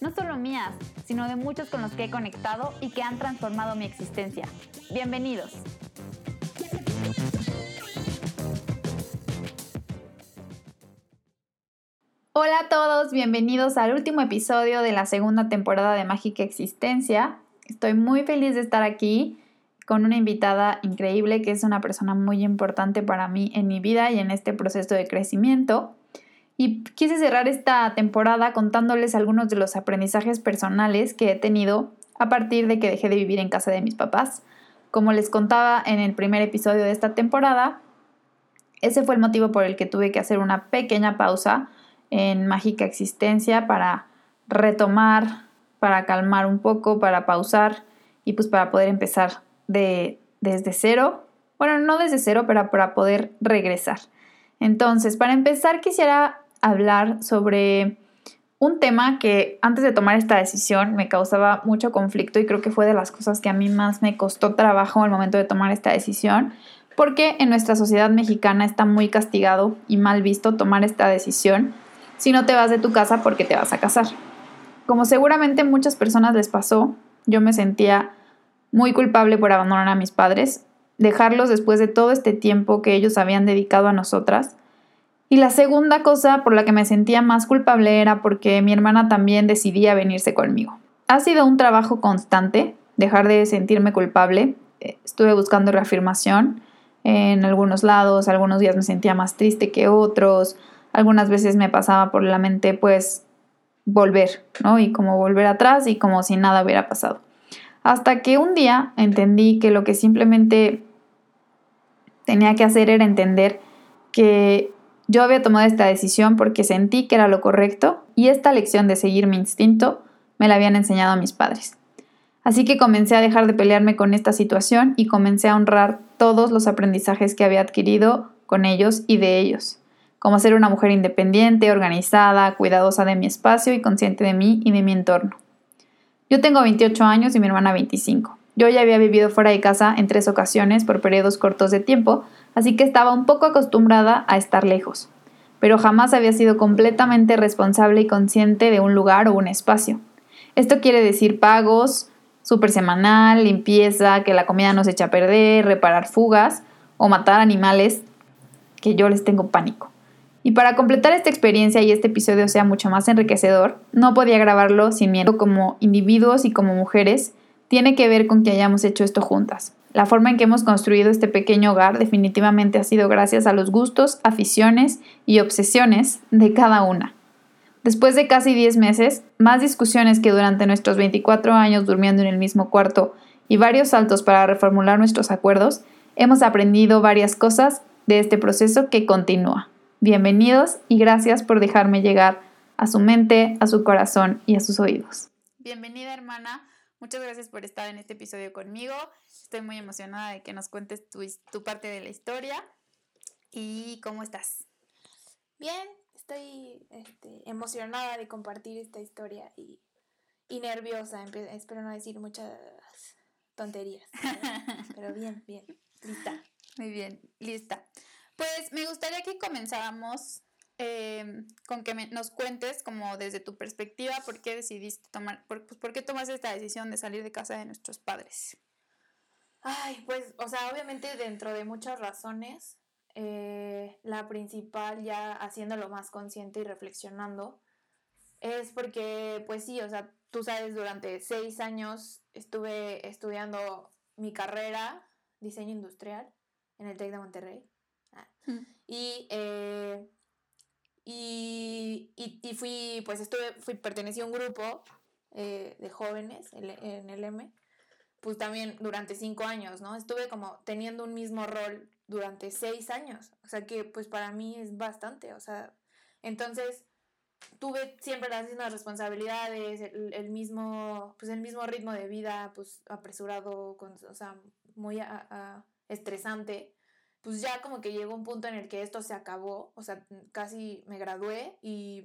no solo mías, sino de muchos con los que he conectado y que han transformado mi existencia. Bienvenidos. Hola a todos, bienvenidos al último episodio de la segunda temporada de Mágica Existencia. Estoy muy feliz de estar aquí con una invitada increíble que es una persona muy importante para mí en mi vida y en este proceso de crecimiento. Y quise cerrar esta temporada contándoles algunos de los aprendizajes personales que he tenido a partir de que dejé de vivir en casa de mis papás. Como les contaba en el primer episodio de esta temporada, ese fue el motivo por el que tuve que hacer una pequeña pausa en Mágica Existencia para retomar, para calmar un poco, para pausar y pues para poder empezar de, desde cero. Bueno, no desde cero, pero para poder regresar. Entonces, para empezar, quisiera hablar sobre un tema que antes de tomar esta decisión me causaba mucho conflicto y creo que fue de las cosas que a mí más me costó trabajo al momento de tomar esta decisión, porque en nuestra sociedad mexicana está muy castigado y mal visto tomar esta decisión si no te vas de tu casa porque te vas a casar. Como seguramente muchas personas les pasó, yo me sentía muy culpable por abandonar a mis padres, dejarlos después de todo este tiempo que ellos habían dedicado a nosotras. Y la segunda cosa por la que me sentía más culpable era porque mi hermana también decidía venirse conmigo. Ha sido un trabajo constante dejar de sentirme culpable. Eh, estuve buscando reafirmación en algunos lados, algunos días me sentía más triste que otros, algunas veces me pasaba por la mente pues volver, ¿no? Y como volver atrás y como si nada hubiera pasado. Hasta que un día entendí que lo que simplemente tenía que hacer era entender que yo había tomado esta decisión porque sentí que era lo correcto y esta lección de seguir mi instinto me la habían enseñado mis padres. Así que comencé a dejar de pelearme con esta situación y comencé a honrar todos los aprendizajes que había adquirido con ellos y de ellos, como ser una mujer independiente, organizada, cuidadosa de mi espacio y consciente de mí y de mi entorno. Yo tengo 28 años y mi hermana 25. Yo ya había vivido fuera de casa en tres ocasiones por periodos cortos de tiempo, así que estaba un poco acostumbrada a estar lejos, pero jamás había sido completamente responsable y consciente de un lugar o un espacio. Esto quiere decir pagos, super semanal, limpieza, que la comida no se echa a perder, reparar fugas o matar animales, que yo les tengo pánico. Y para completar esta experiencia y este episodio sea mucho más enriquecedor, no podía grabarlo sin miedo como individuos y como mujeres, tiene que ver con que hayamos hecho esto juntas. La forma en que hemos construido este pequeño hogar definitivamente ha sido gracias a los gustos, aficiones y obsesiones de cada una. Después de casi 10 meses, más discusiones que durante nuestros 24 años durmiendo en el mismo cuarto y varios saltos para reformular nuestros acuerdos, hemos aprendido varias cosas de este proceso que continúa. Bienvenidos y gracias por dejarme llegar a su mente, a su corazón y a sus oídos. Bienvenida hermana, muchas gracias por estar en este episodio conmigo. Estoy muy emocionada de que nos cuentes tu, parte de la historia. ¿Y cómo estás? Bien, estoy este, emocionada de compartir esta historia y, y nerviosa. Espero no decir muchas tonterías. pero bien, bien, lista. Muy bien, lista. Pues me gustaría que comenzáramos em, con que nos cuentes como desde tu perspectiva por qué decidiste tomar, por, pues, por qué tomaste esta decisión de salir de casa de nuestros padres. Ay, pues, o sea, obviamente dentro de muchas razones, eh, la principal ya haciéndolo más consciente y reflexionando, es porque, pues sí, o sea, tú sabes, durante seis años estuve estudiando mi carrera, diseño industrial, en el TEC de Monterrey. Eh, y, y, fui, pues estuve, fui, pertenecí a un grupo eh, de jóvenes en el M, pues también durante cinco años, ¿no? Estuve como teniendo un mismo rol durante seis años, o sea que pues para mí es bastante, o sea, entonces tuve siempre las mismas responsabilidades, el, mismo, pues el mismo ritmo de vida, pues apresurado, con, o sea, muy estresante, pues ya como que llegó un punto en el que esto se acabó, o sea, casi me gradué y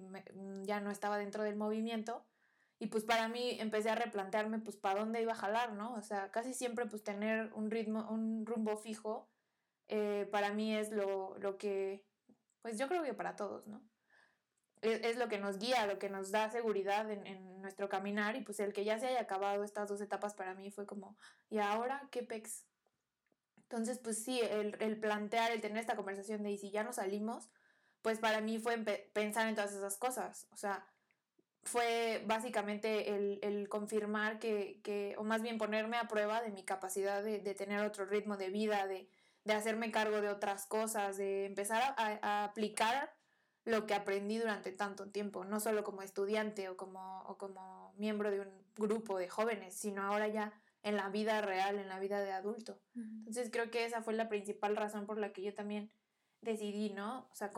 ya no estaba dentro del movimiento. Y pues para mí empecé a replantearme pues para dónde iba a jalar, ¿no? O sea, casi siempre pues tener un ritmo, un rumbo fijo, eh, para mí es lo, lo que, pues yo creo que para todos, ¿no? es, lo que nos guía, lo que nos da seguridad en, nuestro caminar y pues el que ya se haya acabado estas dos etapas para mí fue como, ¿y ahora qué pex? Entonces, pues sí, el, el plantear, el tener esta conversación de, ¿y si ya nos salimos? Pues para mí fue pensar en todas esas cosas, o sea, fue básicamente el, el confirmar que, que, o más bien ponerme a prueba de mi capacidad de, de tener otro ritmo de vida, de, de, hacerme cargo de otras cosas, de empezar a, a aplicar lo que aprendí durante tanto tiempo, no solo como estudiante o como, o como miembro de un grupo de jóvenes, sino ahora ya en la vida real, en la vida de adulto. Entonces creo que esa fue la principal razón por la que yo también decidí, ¿no? O sea,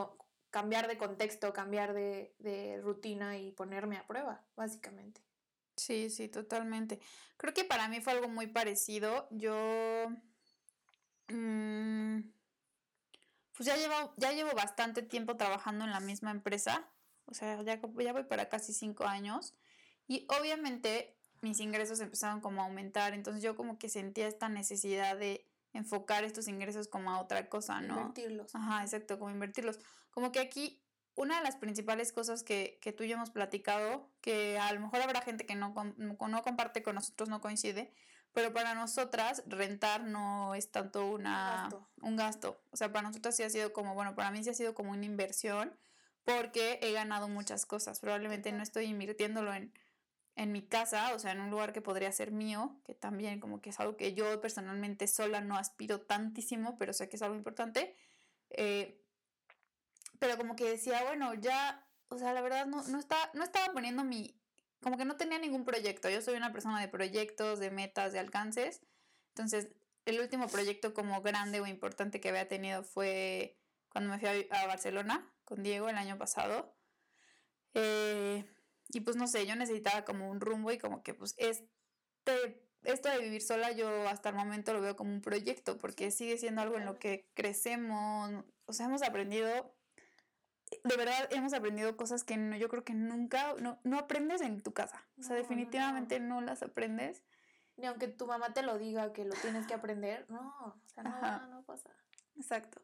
cambiar de contexto, cambiar de, de, rutina y ponerme a prueba, básicamente. Sí, sí, totalmente. Creo que para mí fue algo muy parecido. Yo... Mmm, pues ya llevo, ya llevo bastante tiempo trabajando en la misma empresa, o sea, ya, ya voy para casi cinco años y obviamente mis ingresos empezaron como a aumentar, entonces yo como que sentía esta necesidad de enfocar estos ingresos como a otra cosa, ¿no? Invertirlos. Ajá, exacto, como invertirlos. Como que aquí una de las principales cosas que, que tú y yo hemos platicado, que a lo mejor habrá gente que no, no comparte con nosotros, no coincide, pero para nosotras rentar no es tanto una, un gasto. O sea, para nosotras sí ha sido como, bueno, para mí sí ha sido como una inversión porque he ganado muchas cosas. Probablemente no estoy invirtiéndolo en, en mi casa, o sea, en un lugar que podría ser mío, que también como que es algo que yo personalmente sola no aspiro tantísimo, pero sé que es algo importante. Eh, pero como que decía, bueno, ya, o sea, la verdad no, no, está, no estaba poniendo mi, como que no tenía ningún proyecto. Yo soy una persona de proyectos, de metas, de alcances. Entonces, el último proyecto como grande o importante que había tenido fue cuando me fui a, Barcelona con Diego el año pasado. Eh, y pues no sé, yo necesitaba como un rumbo y como que pues este, esto de vivir sola yo hasta el momento lo veo como un proyecto porque sigue siendo algo en lo que crecemos, o sea, hemos aprendido de verdad hemos aprendido cosas que no, yo creo que nunca, no, no aprendes en tu casa. O sea, definitivamente no. las aprendes. Ni aunque tu mamá te lo diga que lo tienes que aprender, no, o sea, no, no pasa. Exacto.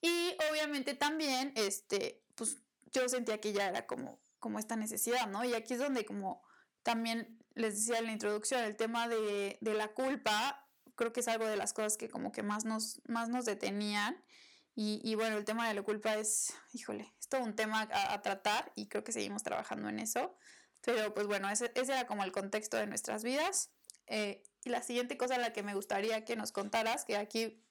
Y obviamente también, este, pues yo sentía que ya era como, como esta necesidad, ¿no? Y aquí es donde como también les decía en la introducción, el tema de, de la culpa, creo que es algo de las cosas que como que más nos, más nos detenían. Y, bueno, el tema de la culpa es, híjole, es todo un tema a, tratar y creo que seguimos trabajando en eso. Pero pues bueno, ese, era como el contexto de nuestras vidas. Eh, y la siguiente cosa a la que me gustaría que nos contaras, que aquí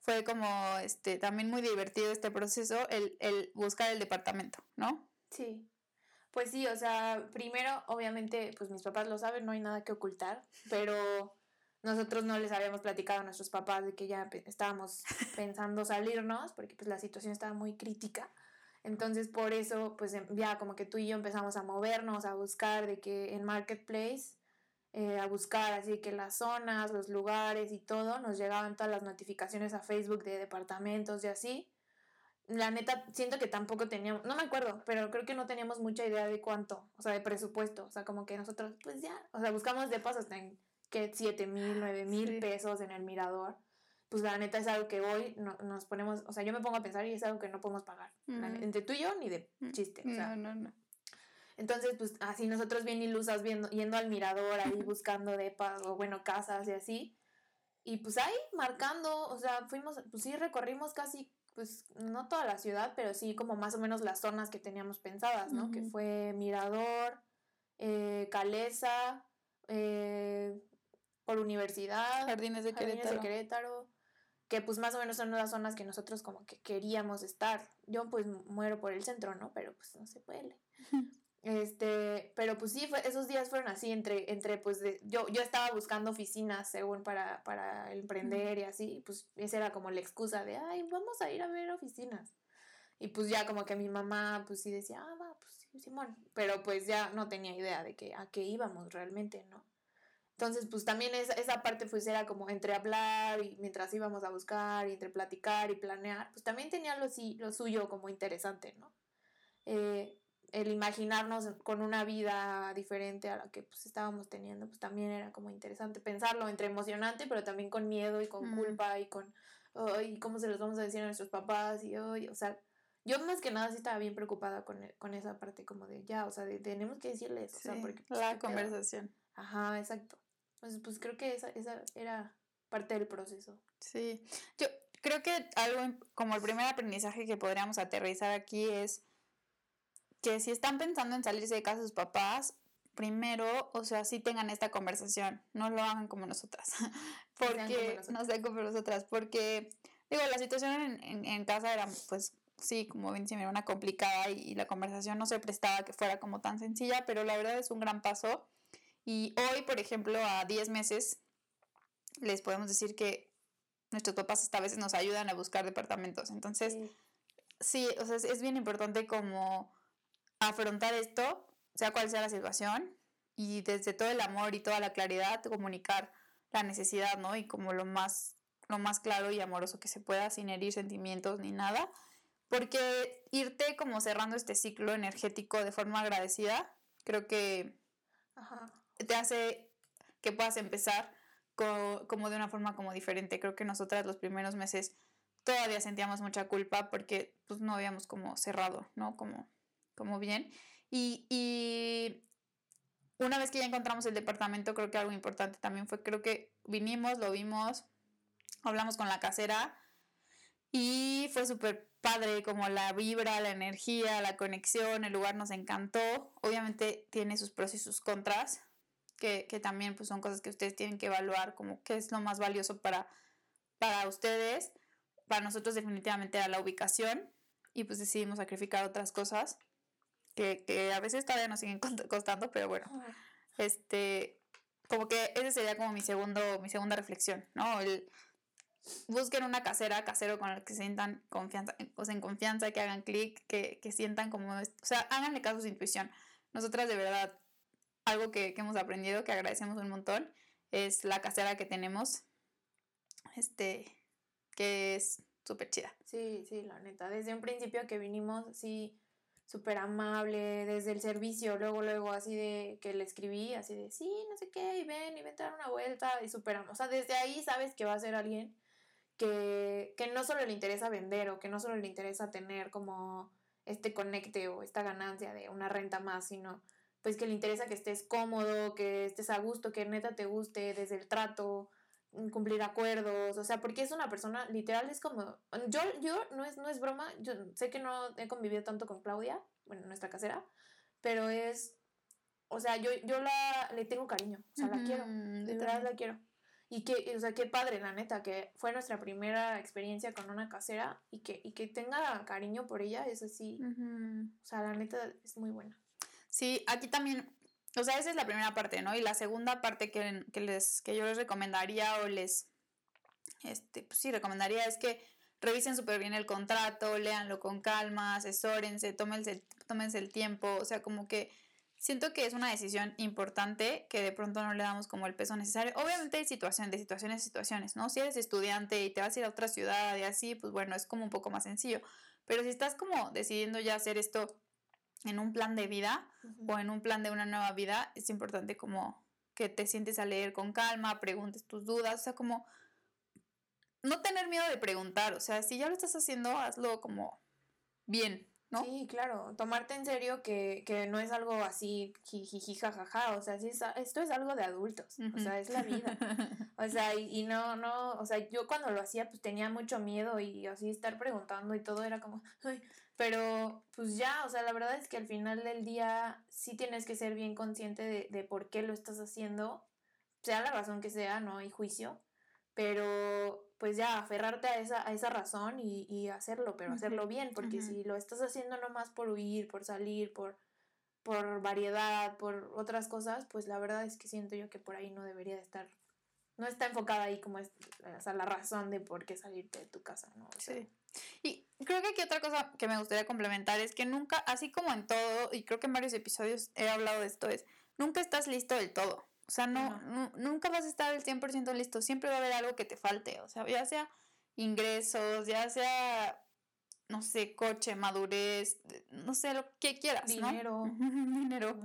fue como este también muy divertido este proceso, el, el buscar el departamento, ¿no? Sí. Pues sí, o sea, primero, obviamente, pues mis papás lo saben, no hay nada que ocultar, pero nosotros no les habíamos platicado a nuestros papás de que ya estábamos pensando salirnos porque pues la situación estaba muy crítica. Entonces por eso pues em, ya como que tú y yo empezamos a movernos, a buscar de que en Marketplace, eh, a buscar así que las zonas, los lugares y todo, nos llegaban todas las notificaciones a Facebook de departamentos y así. La neta, siento que tampoco teníamos, no me acuerdo, pero creo que no teníamos mucha idea de cuánto, o sea, de presupuesto, o sea, como que nosotros, pues ya, o sea, buscamos de paso hasta en que 7 mil, 9 mil pesos en el mirador, pues la neta es algo que hoy no, nos ponemos, o sea, yo me pongo a pensar y es algo que no podemos pagar. Entre tú y yo, ni de chiste. O sea. No, no, no. Entonces, pues así nosotros bien ilusas viendo, yendo al mirador, ahí buscando depas o bueno, casas y así. Y pues ahí marcando, o sea, fuimos, pues sí, recorrimos casi, pues no toda la ciudad, pero sí como más o menos las zonas que teníamos pensadas, ¿no? Que fue Mirador, eh, Calesa, eh, por universidad, Jardines de Querétaro. que pues más o menos son las zonas que nosotros como que queríamos estar. Yo pues muero por el centro, ¿no? Pero pues no se puede. Este, pero pues sí, esos días fueron así, entre, entre pues yo, yo estaba buscando oficinas según para, para emprender y así, pues esa era como la excusa de, ay, vamos a ir a ver oficinas. Y pues ya como que mi mamá pues sí decía, ah, va, pues sí, Simón. Pero pues ya no tenía idea de que a qué íbamos realmente, ¿no? Entonces, pues también esa, esa parte pues era como entre hablar y mientras íbamos a buscar y entre platicar y planear, pues también tenía lo, lo suyo como interesante, ¿no? Eh, el imaginarnos con una vida diferente a la que pues estábamos teniendo, pues también era como interesante pensarlo, entre emocionante, pero también con miedo y con culpa y con, ay, ¿cómo se los vamos a decir a nuestros papás? Y, o sea, yo más que nada sí estaba bien preocupada con, con esa parte como de, ya, o sea, tenemos que decirles, o sea, porque... Pues, la conversación. Ajá, exacto. Pues, pues creo que esa, esa era parte del proceso. Sí, yo creo que algo como el primer aprendizaje que podríamos aterrizar aquí es que si están pensando en salirse de casa de sus papás, primero, o sea, sí tengan esta conversación, no lo hagan como nosotras, porque no sean como nosotras, porque digo, la situación en, en, casa era pues sí, como bien era una complicada y, y, la conversación no se prestaba que fuera como tan sencilla, pero la verdad es un gran paso. Y hoy, por ejemplo, a 10 meses, les podemos decir que nuestros papás hasta a veces nos ayudan a buscar departamentos. Entonces, sí, o sea, es, bien importante como afrontar esto, sea cual sea la situación, y desde todo el amor y toda la claridad comunicar la necesidad, ¿no? Y como lo más, lo más claro y amoroso que se pueda, sin herir sentimientos ni nada. Porque irte como cerrando este ciclo energético de forma agradecida, creo que Ajá te hace que puedas empezar como de una forma como diferente. Creo que nosotras los primeros meses todavía sentíamos mucha culpa porque pues no habíamos como cerrado, ¿no? Como, como bien. Y, y una vez que ya encontramos el departamento, creo que algo importante también fue, creo que vinimos, lo vimos, hablamos con la casera y fue súper padre como la vibra, la energía, la conexión, el lugar nos encantó. Obviamente tiene sus pros y sus contras, que, también pues, son cosas que ustedes tienen que evaluar como qué es lo más valioso para, para ustedes. Para nosotros definitivamente era la ubicación y pues decidimos sacrificar otras cosas que, a veces todavía nos siguen costando, pero bueno, este, como que ese sería como mi, segundo, mi segunda reflexión, ¿no? El, busquen una casera, casero con el que se sientan confianza, o sea, en confianza, que hagan clic, que, que sientan como, o sea, háganle caso a su intuición. Nosotras de verdad algo que, hemos aprendido, que agradecemos un montón, es la casera que tenemos, este, que es súper chida. Sí, sí, la neta. Desde un principio que vinimos, sí, súper amable, desde el servicio, luego, luego, así de que le escribí, así de, sí, no sé qué, y ven, y ven a dar una vuelta, y súper, o sea, desde ahí sabes que va a ser alguien que, que no solo le interesa vender o que no solo le interesa tener como este conecte o esta ganancia de una renta más, sino pues que le interesa que estés cómodo, que estés a gusto, que neta te guste desde el trato, cumplir acuerdos, o sea, porque es una persona, literal, es como, yo, yo, no es, no es broma, yo sé que no he convivido tanto con Claudia, bueno, nuestra casera, pero es, o sea, yo, yo la, le tengo cariño, o sea, la quiero, literal la quiero. Y que, o sea, qué padre, la neta, que fue nuestra primera experiencia con una casera y que, y que tenga cariño por ella, es así, o sea, la neta es muy buena. Sí, aquí también, o sea, esa es la primera parte, ¿no? Y la segunda parte que, les, que yo les recomendaría o les, este, pues sí, recomendaría es que revisen súper bien el contrato, léanlo con calma, asesórense, tómense, tómense el tiempo, o sea, como que siento que es una decisión importante que de pronto no le damos como el peso necesario. Obviamente hay situaciones, de situaciones situaciones, ¿no? Si eres estudiante y te vas a ir a otra ciudad y así, pues bueno, es como un poco más sencillo. Pero si estás como decidiendo ya hacer esto en un plan de vida o en un plan de una nueva vida, es importante como que te sientes a leer con calma, preguntes tus dudas, o sea, como no tener miedo de preguntar, o sea, si ya lo estás haciendo, hazlo como bien, ¿no? Sí, claro, tomarte en serio que, que no es algo así jiji, jajaja, o sea, sí esto es algo de adultos, o sea, es la vida. O sea, y, y, no, no, o sea, yo cuando lo hacía pues tenía mucho miedo y así estar preguntando y todo era como, ay, pero pues ya, o sea, la verdad es que al final del día sí tienes que ser bien consciente de, de por qué lo estás haciendo, sea la razón que sea, no hay juicio, pero pues ya aferrarte a esa, a esa razón y, y hacerlo, pero hacerlo bien, porque si lo estás haciendo nomás por huir, por salir, por, por variedad, por otras cosas, pues la verdad es que siento yo que por ahí no debería de estar, no está enfocada ahí como es, o sea, la razón de por qué salirte de tu casa, ¿no? sí, Y creo que aquí otra cosa que me gustaría complementar es que nunca, así como en todo, y creo que en varios episodios he hablado de esto, es nunca estás listo del todo. O sea, no, nunca vas a estar al 100% listo. Siempre va a haber algo que te falte. O sea, ya sea ingresos, ya sea, no sé, coche, madurez, no sé, lo que quieras. Dinero. Dinero.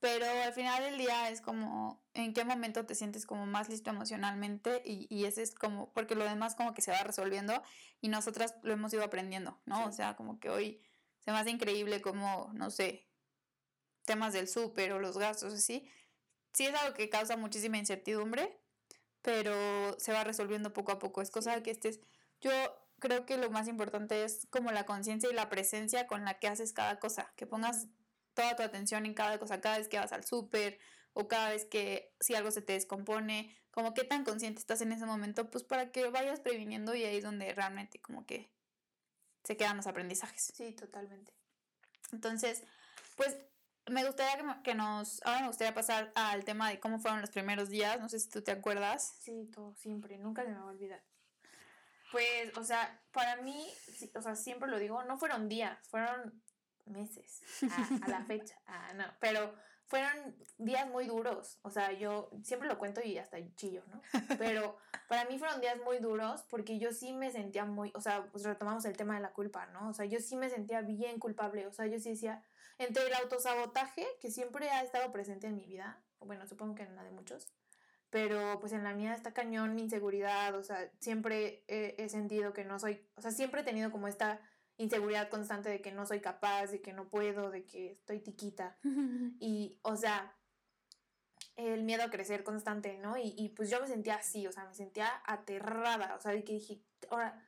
Pero al final del día es como en qué momento te sientes como más listo emocionalmente y, y ese es como, porque lo demás como que se va resolviendo y nosotras lo hemos ido aprendiendo, ¿no? O sea, como que hoy se me hace increíble como, no sé, temas del súper o los gastos así, sí es algo que causa muchísima incertidumbre, pero se va resolviendo poco a poco. Es cosa de que estés, yo creo que lo más importante es como la conciencia y la presencia con la que haces cada cosa, que pongas toda tu atención en cada cosa, cada vez que vas al súper o cada vez que si algo se te descompone, como qué tan consciente estás en ese momento, pues para que vayas previniendo y ahí es donde realmente como que se quedan los aprendizajes. Sí, totalmente. Entonces, pues me gustaría que nos, ahora me gustaría pasar al tema de cómo fueron los primeros días, no sé si tú te acuerdas. Sí, todo, siempre, nunca se me va a olvidar. Pues, o sea, para mí, o sea, siempre lo digo, no fueron días, fueron meses a, la fecha. Ah, no, pero fueron días muy duros. O sea, yo siempre lo cuento y hasta chillo, ¿no? Pero para mí fueron días muy duros porque yo sí me sentía muy, o sea, pues retomamos el tema de la culpa, ¿no? O sea, yo sí me sentía bien culpable. O sea, yo sí decía, entre el autosabotaje, que siempre ha estado presente en mi vida, bueno, supongo que en la de muchos, pero pues en la mía está cañón mi inseguridad, o sea, siempre he sentido que no soy, o sea, siempre he tenido como esta inseguridad constante de que no soy capaz, de que no puedo, de que estoy tiquita. Y, o sea, el miedo a crecer constante, ¿no? Y, y, pues yo me sentía así, o sea, me sentía aterrada, o sea, de que dije, ahora,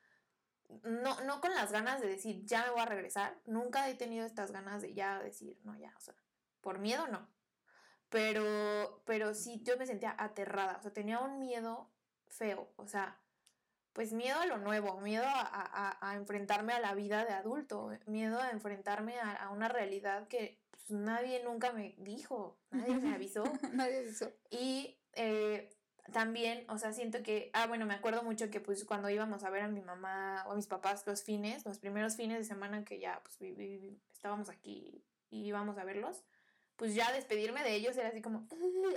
no, no con las ganas de decir, ya me voy a regresar, nunca he tenido estas ganas de ya decir, no, ya, o sea, por miedo no. Pero, pero sí, yo me sentía aterrada, o sea, tenía un miedo feo, o sea, pues miedo a lo nuevo, miedo a, enfrentarme a la vida de adulto, miedo a enfrentarme a, una realidad que pues, nadie nunca me dijo, nadie me avisó. nadie avisó. Y eh, también, o sea, siento que, ah, bueno, me acuerdo mucho que pues cuando íbamos a ver a mi mamá o a mis papás los fines, los primeros fines de semana que ya pues estábamos aquí y íbamos a verlos, pues ya despedirme de ellos era así como,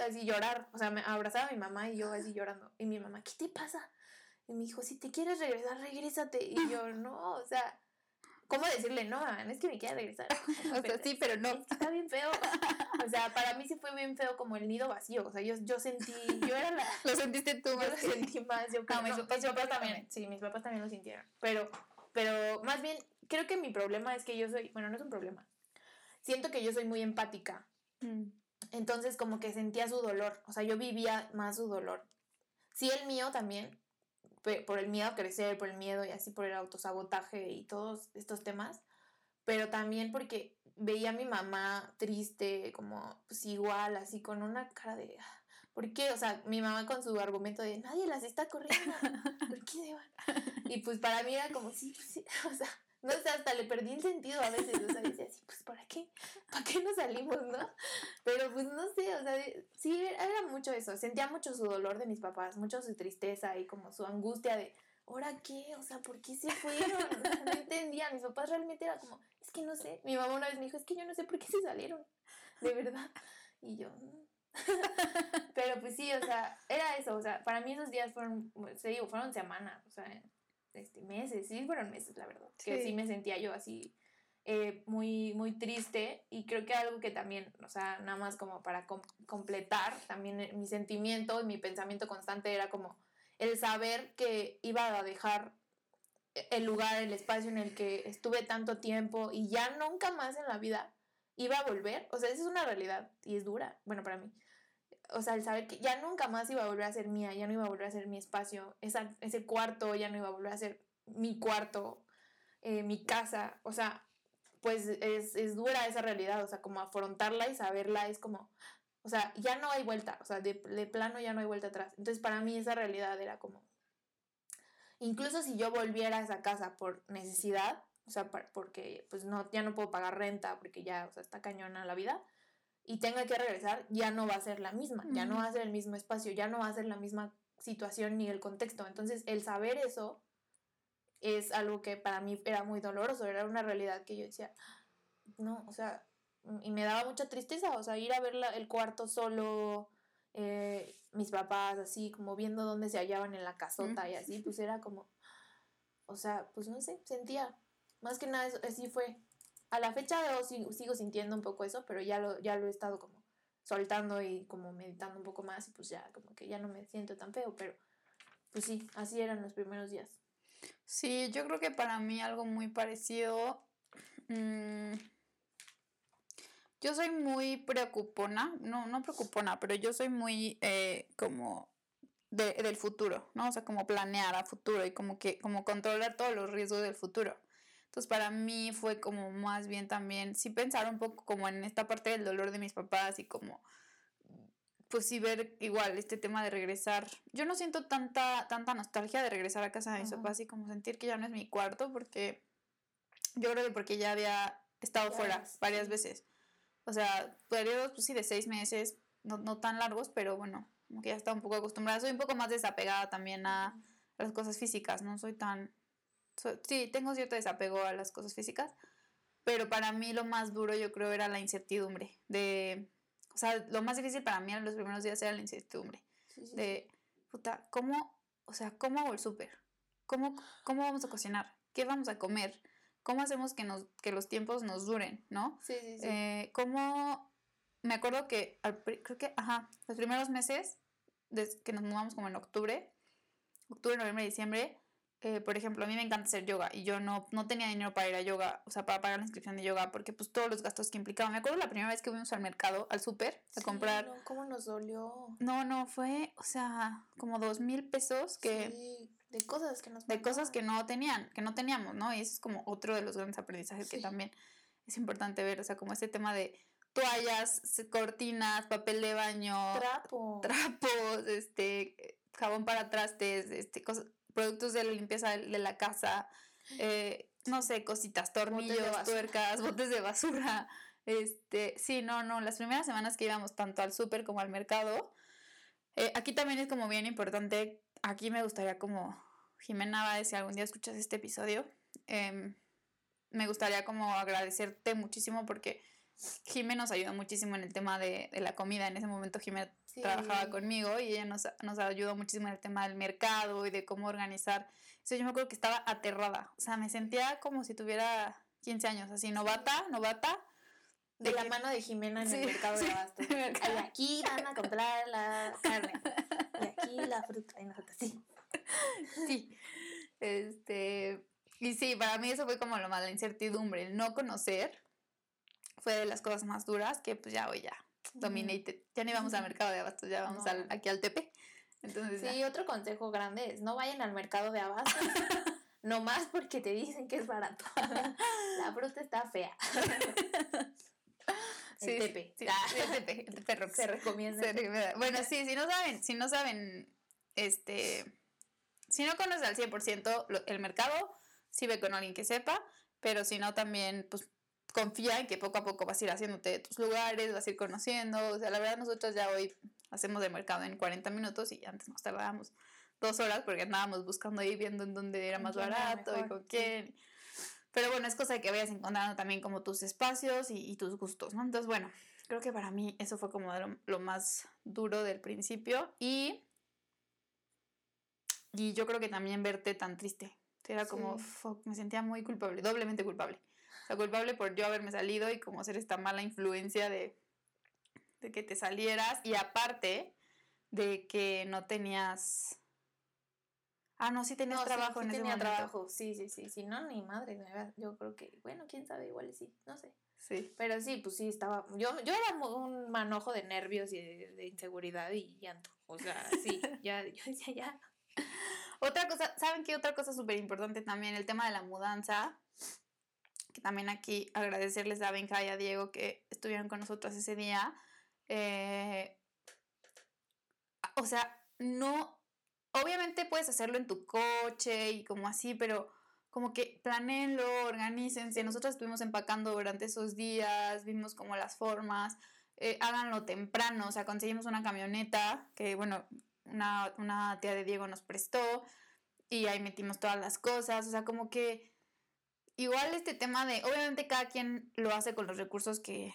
así llorar, o sea, me abrazaba mi mamá y yo así llorando. Y mi mamá, ¿qué te pasa? Y me dijo, si te quieres regresar, regrésate. Y yo, no, o sea, ¿cómo decirle no? Es que me quiere regresar. o sea, sí, pero no. está bien feo. O sea, para mí sí fue bien feo como el nido vacío. O sea, yo, yo sentí, yo era la... lo sentiste tú más. Yo lo sentí más. Yo no, mis, papás, también. Sí, mis papás también lo sintieron. Pero, pero más bien, creo que mi problema es que yo soy, bueno, no es un problema. Siento que yo soy muy empática. Mm. Entonces, como que sentía su dolor. O sea, yo vivía más su dolor. Sí, el mío también, por el miedo a crecer, por el miedo y así por el autosabotaje y todos estos temas, pero también porque veía a mi mamá triste, como pues igual, así con una cara de, ah, ¿por qué? O sea, mi mamá con su argumento de, nadie las está corriendo, ¿por qué se van? Y pues para mí era como, sí, sí, o sea, no sé, hasta le perdí el sentido a veces, o sea, decía así, pues ¿para qué? ¿Para qué nos salimos, no? Pero pues no sé, o sea, sí, era mucho eso, sentía mucho su dolor de mis papás, mucho su tristeza y como su angustia de, ¿ahora qué? O sea, ¿por qué se fueron? no entendía, mis papás realmente era como, es que no sé, mi mamá una vez me dijo, es que yo no sé por qué se salieron, de verdad. Y yo, mm". pero pues sí, o sea, era eso, o sea, para mí esos días fueron, se digo, fueron semanas, o sea, este, meses, sí, fueron meses, la verdad. Que sí me sentía yo así eh, muy, muy triste y creo que algo que también, o sea, nada más como para completar, también eh, mi sentimiento y mi pensamiento constante era como el saber que iba a dejar el lugar, el espacio en el que estuve tanto tiempo y ya nunca más en la vida iba a volver. O sea, esa es una realidad y es dura, bueno, para mí o sea, el saber que ya nunca más iba a volver a ser mía, ya no iba a volver a ser mi espacio, esa, ese cuarto ya no iba a volver a ser mi cuarto, eh, mi casa, o sea, pues es, es, dura esa realidad, o sea, como afrontarla y saberla es como, o sea, ya no hay vuelta, o sea, de, de plano ya no hay vuelta atrás. Entonces, para mí esa realidad era como, incluso si yo volviera a esa casa por necesidad, o sea, porque pues no, ya no puedo pagar renta, porque ya, o sea, está cañona la vida, y tenga que regresar, ya no va a ser la misma, ya no va a ser el mismo espacio, ya no va a ser la misma situación ni el contexto. Entonces, el saber eso es algo que para mí era muy doloroso, era una realidad que yo decía, no, o sea, y me daba mucha tristeza, o sea, ir a ver el cuarto solo, eh, mis papás así, como viendo dónde se hallaban en la casota y así, pues era como, o sea, pues no sé, sentía, más que nada así fue. A la fecha de hoy sigo, sigo sintiendo un poco eso, pero ya lo, ya lo he estado como soltando y como meditando un poco más y pues ya como que ya no me siento tan feo, pero pues sí, así eran los primeros días. Sí, yo creo que para mí algo muy parecido. Mm, yo soy muy preocupona, no, no preocupona, pero yo soy muy eh, como del futuro, ¿no? O sea, como planear a futuro y como que, como controlar todos los riesgos del futuro. Entonces, para mí fue como más bien también, sí pensar un poco como en esta parte del dolor de mis papás y como pues sí ver igual este tema de regresar. Yo no siento tanta, tanta nostalgia de regresar a casa de mis papás y como sentir que ya no es mi cuarto porque yo creo que porque ya había estado fuera varias veces. O sea, periodos, pues sí, de seis meses, no, no tan largos, pero bueno, como que ya estaba un poco acostumbrada. Soy un poco más desapegada también a, las cosas físicas, no soy tan... sí, tengo cierto desapego a las cosas físicas, pero para mí lo más duro yo creo era la incertidumbre de o sea, lo más difícil para mí en los primeros días era la incertidumbre. De, puta, ¿cómo, o sea, cómo hago el súper? ¿Cómo, ¿Cómo vamos a cocinar? ¿Qué vamos a comer? ¿Cómo hacemos que, nos, que los tiempos nos duren, no? Sí, sí, sí. Eh, ¿Cómo...? Me acuerdo que, creo que, ajá, los primeros meses, desde que nos mudamos como en octubre, octubre, noviembre, diciembre, eh, por ejemplo, a mí me encanta hacer yoga y yo no, no tenía dinero para ir a yoga, o sea, para pagar la inscripción de yoga, porque pues todos los gastos que implicaban. Me acuerdo la primera vez que fuimos al mercado, al súper, a comprar. No, ¿Cómo nos dolió? No, no, fue, o sea, como dos mil pesos que... Sí, de cosas que nos De cosas que no tenían, que no teníamos, ¿no? Y eso es como otro de los grandes aprendizajes que también es importante ver, o sea, como este tema de toallas, cortinas, papel de baño, Trapo. trapos, este, jabón para trastes, este, cosas, productos de la limpieza de, la casa, eh, no sé, cositas, tornillos, tuercas, botes de basura. Este, sí, no, no, las primeras semanas que íbamos tanto al súper como al mercado, eh, aquí también es como bien importante, aquí me gustaría como, Jimena Báez, si algún día escuchas este episodio, em, me gustaría como agradecerte muchísimo porque Jimena nos ayudó muchísimo en el tema de, la comida. En ese momento Jimena trabajaba conmigo y ella nos, nos, ayudó muchísimo en el tema del mercado y de cómo organizar. Eso yo me acuerdo que estaba aterrada. O sea, me sentía como si tuviera 15 años, así, novata, novata. De, la mano de Jimena en el mercado de abasto. Y aquí van a comprar la carne. Y aquí la fruta. Y nosotros, sí. Sí. Este. Y sí, para mí eso fue como lo más, la incertidumbre, el no conocer fue de las cosas más duras que pues ya hoy ya dominated. Ya ni vamos al mercado de abastos, ya vamos al, aquí al Tepe. Entonces, sí, otro consejo grande es no vayan al mercado de abastos. no más porque te dicen que es barato. La fruta está fea. el tepe. Sí, ah. el tepe, el tepe Se recomienda. Bueno, sí, si no saben, si no saben, este, si no conoces al 100% el mercado, sí ve con alguien que sepa, pero si no también, pues confía en que poco a poco vas a ir haciéndote de tus lugares, vas a ir conociendo. O sea, la verdad nosotros ya hoy hacemos de mercado en 40 minutos y antes nos tardábamos dos horas porque andábamos buscando ahí viendo en dónde era más barato y con quién. Pero bueno, es cosa de que vayas encontrando también como tus espacios y, tus gustos, ¿no? Entonces, bueno, creo que para mí eso fue como lo, más duro del principio y, y yo creo que también verte tan triste. Era como, me sentía muy culpable, doblemente culpable. Sea, culpable por yo haberme salido y como ser esta mala influencia de, de que te salieras. Y aparte de que no tenías... Ah, no, sí tenías trabajo en ese tenía trabajo, sí, sí, sí. Si no, ni madre, yo creo que, bueno, quién sabe, igual sí, no sé. Sí. Pero sí, pues sí, estaba. Yo, yo era un manojo de nervios y de, inseguridad y llanto. O sea, sí, ya, yo decía ya. Otra cosa, ¿saben qué? Otra cosa súper importante también, el tema de la mudanza que también aquí agradecerles a Benja y a Diego que estuvieron con nosotros ese día. Eh, o sea, no, obviamente puedes hacerlo en tu coche y como así, pero como que planeenlo, organícense. Nosotros estuvimos empacando durante esos días, vimos como las formas, eh, háganlo temprano, o sea, conseguimos una camioneta que, bueno, una, una tía de Diego nos prestó y ahí metimos todas las cosas, o sea, como que igual este tema de, obviamente cada quien lo hace con los recursos que,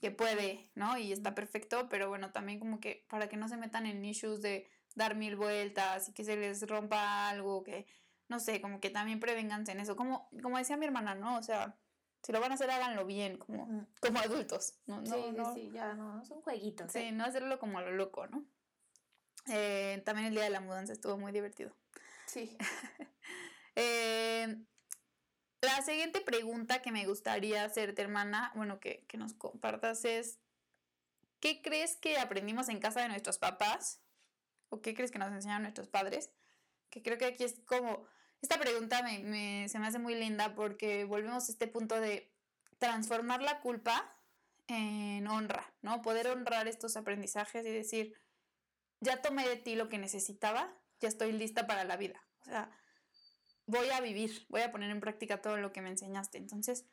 que puede, ¿no? Y está perfecto, pero bueno, también como que para que no se metan en issues de dar mil vueltas y que se les rompa algo, que no sé, como que también prevenganse en eso. Como, como decía mi hermana, ¿no? O sea, si lo van a hacer, háganlo bien, como, como adultos. ¿no? sí, sí, sí, ya no, son jueguitos. Sí, ¿eh? no hacerlo como a lo loco, ¿no? Eh, también el día de la mudanza estuvo muy divertido. Sí. eh, la siguiente pregunta que me gustaría hacerte, hermana, bueno, que, que nos compartas es, ¿qué crees que aprendimos en casa de nuestros papás? ¿O qué crees que nos enseñaron nuestros padres? Que creo que aquí es como, esta pregunta me, se me hace muy linda porque volvemos a este punto de transformar la culpa en honra, ¿no? Poder honrar estos aprendizajes y decir, ya tomé de ti lo que necesitaba, ya estoy lista para la vida. O sea, voy a vivir, voy a poner en práctica todo lo que me enseñaste. Entonces,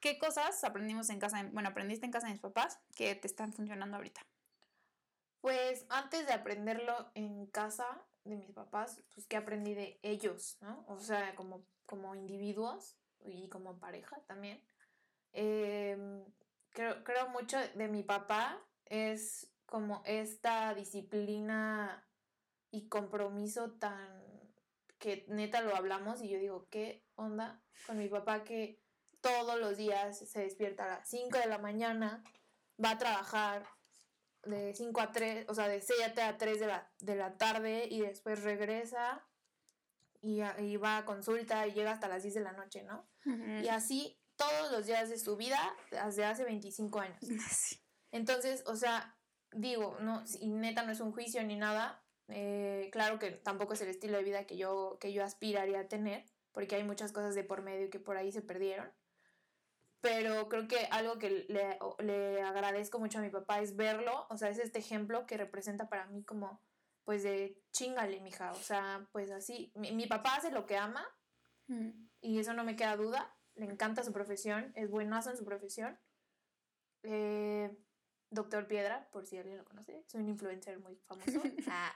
¿qué cosas aprendimos en casa, bueno, aprendiste en casa de mis papás que te están funcionando ahorita? Pues antes de aprenderlo en casa de mis papás, pues que aprendí de ellos, ¿no? O sea, como, como individuos y como pareja también. Em, creo, creo mucho de mi papá es como esta disciplina y compromiso tan que neta lo hablamos y yo digo, ¿qué onda con mi papá que todos los días se despierta a las 5 de la mañana, va a trabajar de 5 a 3, o sea, de 6 a 3 de la, de la tarde y después regresa y, y, va a consulta y llega hasta las 10 de la noche, ¿no? Y así todos los días de su vida desde hace 25 años. Entonces, o sea, digo, no, y neta no es un juicio ni nada, eh, claro que tampoco es el estilo de vida que yo, que yo aspiraría a tener, porque hay muchas cosas de por medio que por ahí se perdieron. Pero creo que algo que le, le agradezco mucho a mi papá es verlo, o sea, es este ejemplo que representa para mí como, pues de chingale, mija, o sea, pues así, mi, mi papá hace lo que ama mm. y eso no me queda duda, le encanta su profesión, es buenazo en su profesión. Eh, Doctor Piedra, por si alguien lo conoce, es un influencer muy famoso. Ah.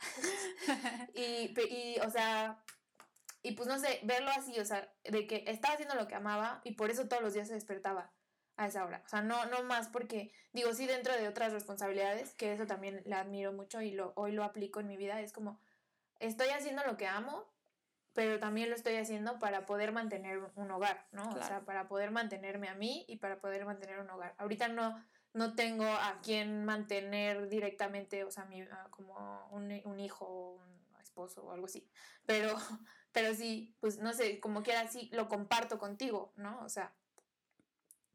y, y, o sea, y pues no sé, verlo así, o sea, de que estaba haciendo lo que amaba y por eso todos los días se despertaba a esa hora. O sea, no, no más porque, digo, sí, dentro de otras responsabilidades, que eso también le admiro mucho y lo, hoy lo aplico en mi vida, es como, estoy haciendo lo que amo, pero también lo estoy haciendo para poder mantener un hogar, ¿no? O sea, para poder mantenerme a mí y para poder mantener un hogar. Ahorita no no tengo a quien mantener directamente, o sea, mi, ah, como un, un hijo un esposo o algo así. Pero, pero sí, pues no sé, como quiera, así lo comparto contigo, ¿no? O sea,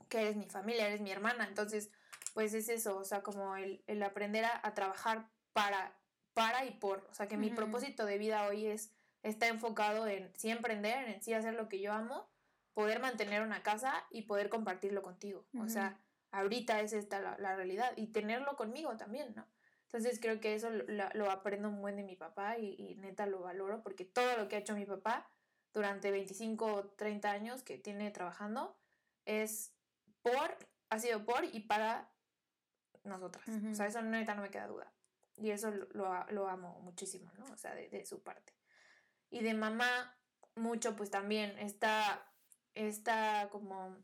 que eres mi familia, eres mi hermana. Entonces, pues es eso, o sea, como el, aprender a, trabajar para, para y por. O sea, que mi propósito de vida hoy es, está enfocado en sí emprender, en sí hacer lo que yo amo, poder mantener una casa y poder compartirlo contigo. O sea, ahorita es esta la, realidad y tenerlo conmigo también, ¿no? Entonces creo que eso lo, aprendo muy de mi papá y, neta lo valoro porque todo lo que ha hecho mi papá durante 25 o 30 años que tiene trabajando es por, ha sido por y para nosotras. O sea, eso neta no me queda duda. Y eso lo, amo muchísimo, ¿no? O sea, de, de, su parte. Y de mamá, mucho, pues también está, está como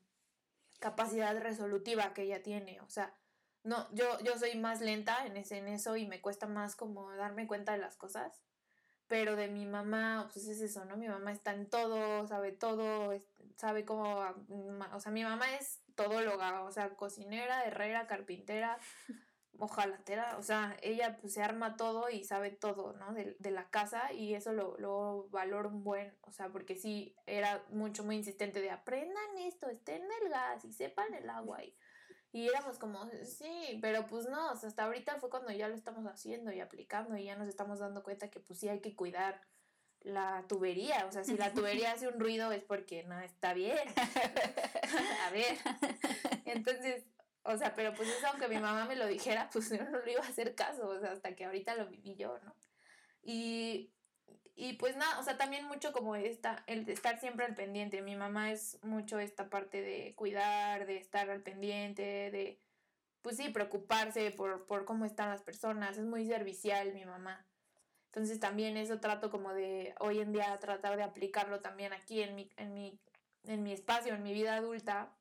capacidad resolutiva que ella tiene, o sea, no, yo, yo soy más lenta en, ese, en eso y me cuesta más como darme cuenta de las cosas, pero de mi mamá, pues es eso, ¿no? Mi mamá está en todo, sabe todo, sabe cómo, o sea, mi mamá es todóloga, o sea, cocinera, herrera, carpintera, ojalatera, o sea, ella pues se arma todo y sabe todo, ¿no? De, de la casa y eso lo, lo, valoro un buen, o sea, porque sí, era mucho, muy insistente de aprendan esto, estén en el gas y sepan el agua y, y éramos como, sí, pero pues no, o sea, hasta ahorita fue cuando ya lo estamos haciendo y aplicando y ya nos estamos dando cuenta que pues sí hay que cuidar la tubería, o sea, si la tubería hace un ruido es porque no está bien. a ver. Entonces, o sea, pero pues eso, aunque mi mamá me lo dijera, pues yo no lo iba a hacer caso, o sea, hasta que ahorita lo viví yo, ¿no? Y, y pues nada, o sea, también mucho como esta, el estar siempre al pendiente. Mi mamá es mucho esta parte de cuidar, de estar al pendiente, de, pues sí, preocuparse por, por cómo están las personas. Es muy servicial mi mamá. Entonces también eso trato como de hoy en día tratar de aplicarlo también aquí en mi, en mi, en mi espacio, en mi vida adulta,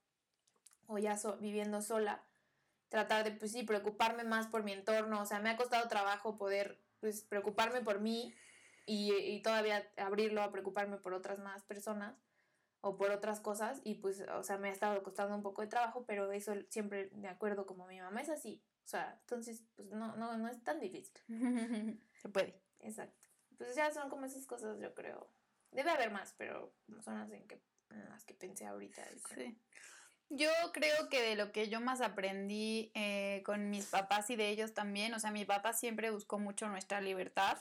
o ya viviendo sola, tratar de, pues sí, preocuparme más por mi entorno, o sea, me ha costado trabajo poder, pues, preocuparme por mí y, y todavía abrirlo a preocuparme por otras más personas o por otras cosas y pues, o sea, me ha estado costando un poco de trabajo, pero eso siempre de acuerdo como mi mamá es así, o sea, entonces, pues no, no, no es tan difícil. Se puede. Exacto. Pues ya son como esas cosas, yo creo. Debe haber más, pero son las en, que, las que pensé ahorita. Sí. Yo creo que de lo que yo más aprendí eh, con mis papás y de ellos también, o sea, mi papá siempre buscó mucho nuestra libertad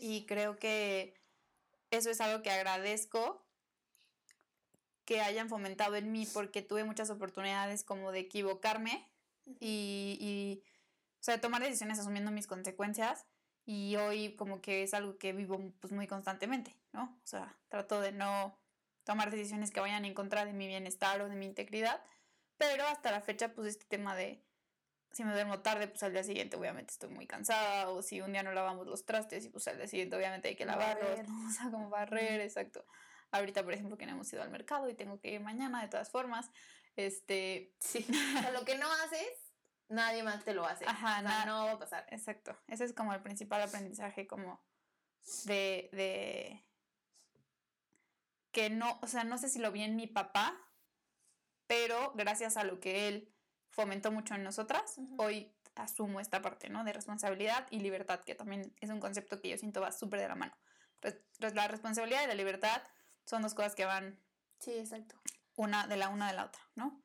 y creo que eso es algo que agradezco que hayan fomentado en mí porque tuve muchas oportunidades como de equivocarme y, y, o sea, de tomar decisiones asumiendo mis consecuencias y hoy como que es algo que vivo pues muy constantemente, ¿no? O sea, trato de no tomar decisiones que vayan en contra de mi bienestar o de mi integridad, pero hasta la fecha pues este tema de si me duermo tarde, pues al día siguiente obviamente estoy muy cansada, o si un día no lavamos los trastes y pues al día siguiente obviamente hay que lavarlos, ¿no? o sea, como barrer, exacto. Ahorita, por ejemplo, que no hemos ido al mercado y tengo que ir mañana de todas formas, este... Sí, o sea, lo que no haces nadie más te lo hace. Ajá, no va a pasar. Exacto. Ese es como el principal aprendizaje como de, de que no, o sea, no sé si lo vi en mi papá, pero gracias a lo que él fomentó mucho en nosotras, hoy asumo esta parte, ¿no? De responsabilidad y libertad, que también es un concepto que yo siento va súper de la mano. La responsabilidad y la libertad son dos cosas que van... Sí, exacto. Una de la una de la otra, ¿no?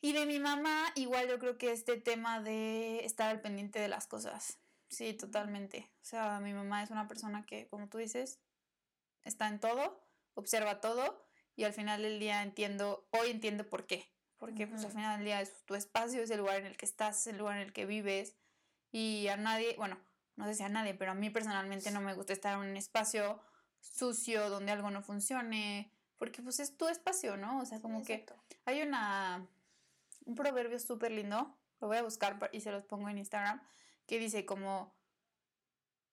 Y de mi mamá, igual yo creo que este tema de estar al pendiente de las cosas. Sí, totalmente. O sea, mi mamá es una persona que, como tú dices, está en todo, observa todo y al final del día entiendo, hoy entiendo por qué. Porque pues al final del día es tu espacio, es el lugar en el que estás, es el lugar en el que vives y a nadie, bueno, no sé si a nadie, pero a mí personalmente no me gusta estar en un espacio sucio donde algo no funcione, porque pues es tu espacio, ¿no? O sea, como que hay una un proverbio súper lindo, lo voy a buscar y se los pongo en Instagram, que dice como,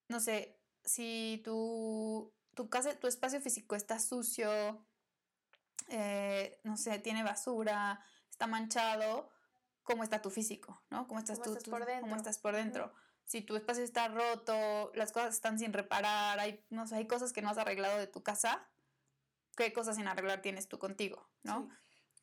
no sé, si tu, tu casa, tu espacio físico está sucio, eh, no sé, tiene basura, está manchado, ¿cómo está tu físico? ¿No? ¿Cómo estás, tú, por dentro? ¿Cómo estás por dentro? Si tu espacio está roto, las cosas están sin reparar, hay, no sé, hay cosas que no has arreglado de tu casa, ¿qué cosas sin arreglar tienes tú contigo? ¿No?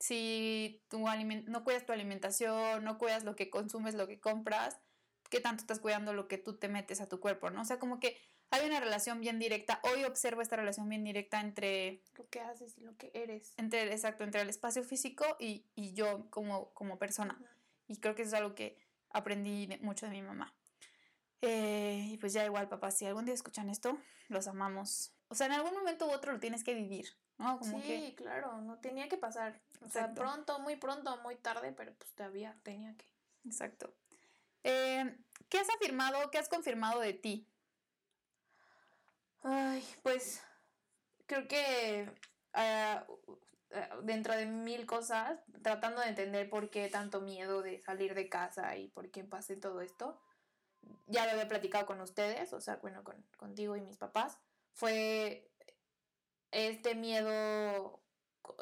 si tu no cuidas tu alimentación, no cuidas lo que consumes, lo que compras, ¿qué tanto estás cuidando lo que tú te metes a tu cuerpo? ¿no? O sea, como que hay una relación bien directa. Hoy observo esta relación bien directa entre... Lo que haces y lo que eres. Entre, exacto, entre el espacio físico y, yo como, como persona. Y creo que eso es algo que aprendí mucho de mi mamá. Eh, y pues ya igual, papá, si algún día escuchan esto, los amamos. O sea, en algún momento u otro lo tienes que vivir sí, claro, no tenía que pasar. O sea, pronto, muy pronto, muy tarde, pero pues todavía tenía que. Exacto. Eh, ¿Qué has afirmado, qué has confirmado de ti? Ay, pues creo que ah, dentro de mil cosas, tratando de entender por qué tanto miedo de salir de casa y por qué pasé todo esto, ya lo había platicado con ustedes, o sea, bueno, con, contigo y mis papás, fue este miedo,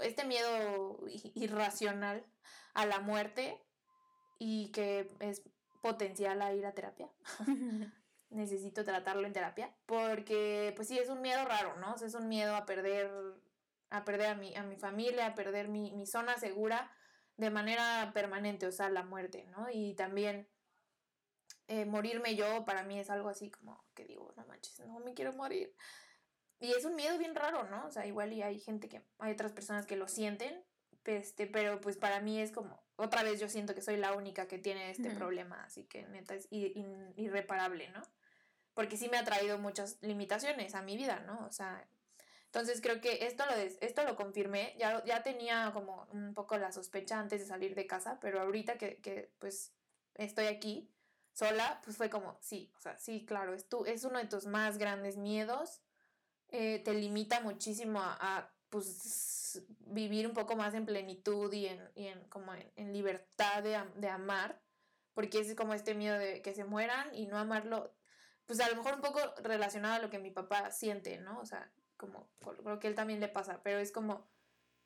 este miedo irracional a la muerte y que es potencial a ir a terapia. Necesito tratarlo en terapia porque pues sí es un miedo raro, ¿no? es un miedo a perder a perder a mi, a mi familia, a perder mi, mi zona segura de manera permanente, o sea, la muerte, ¿no? Y también eh, morirme yo para mí es algo así como que digo, no manches, no me quiero morir. Y es un miedo bien raro, ¿no? O sea, igual y hay gente que, hay otras personas que lo sienten, este, pero pues para mí es como, otra vez yo siento que soy la única que tiene este problema, así que neta es irreparable, ¿no? Porque sí me ha traído muchas limitaciones a mi vida, ¿no? O sea, entonces creo que esto lo, esto lo confirmé, ya, ya tenía como un poco la sospecha antes de salir de casa, pero ahorita que, que pues estoy aquí sola, pues fue como, sí, o sea, sí, claro, es, tu, es uno de tus más grandes miedos eh, te limita muchísimo a, pues, vivir un poco más en plenitud y en, y en como en, libertad de, de, amar, porque es como este miedo de que se mueran y no amarlo pues a lo mejor un poco relacionado a lo que mi papá siente, ¿no? O sea, como creo que él también le pasa, pero es como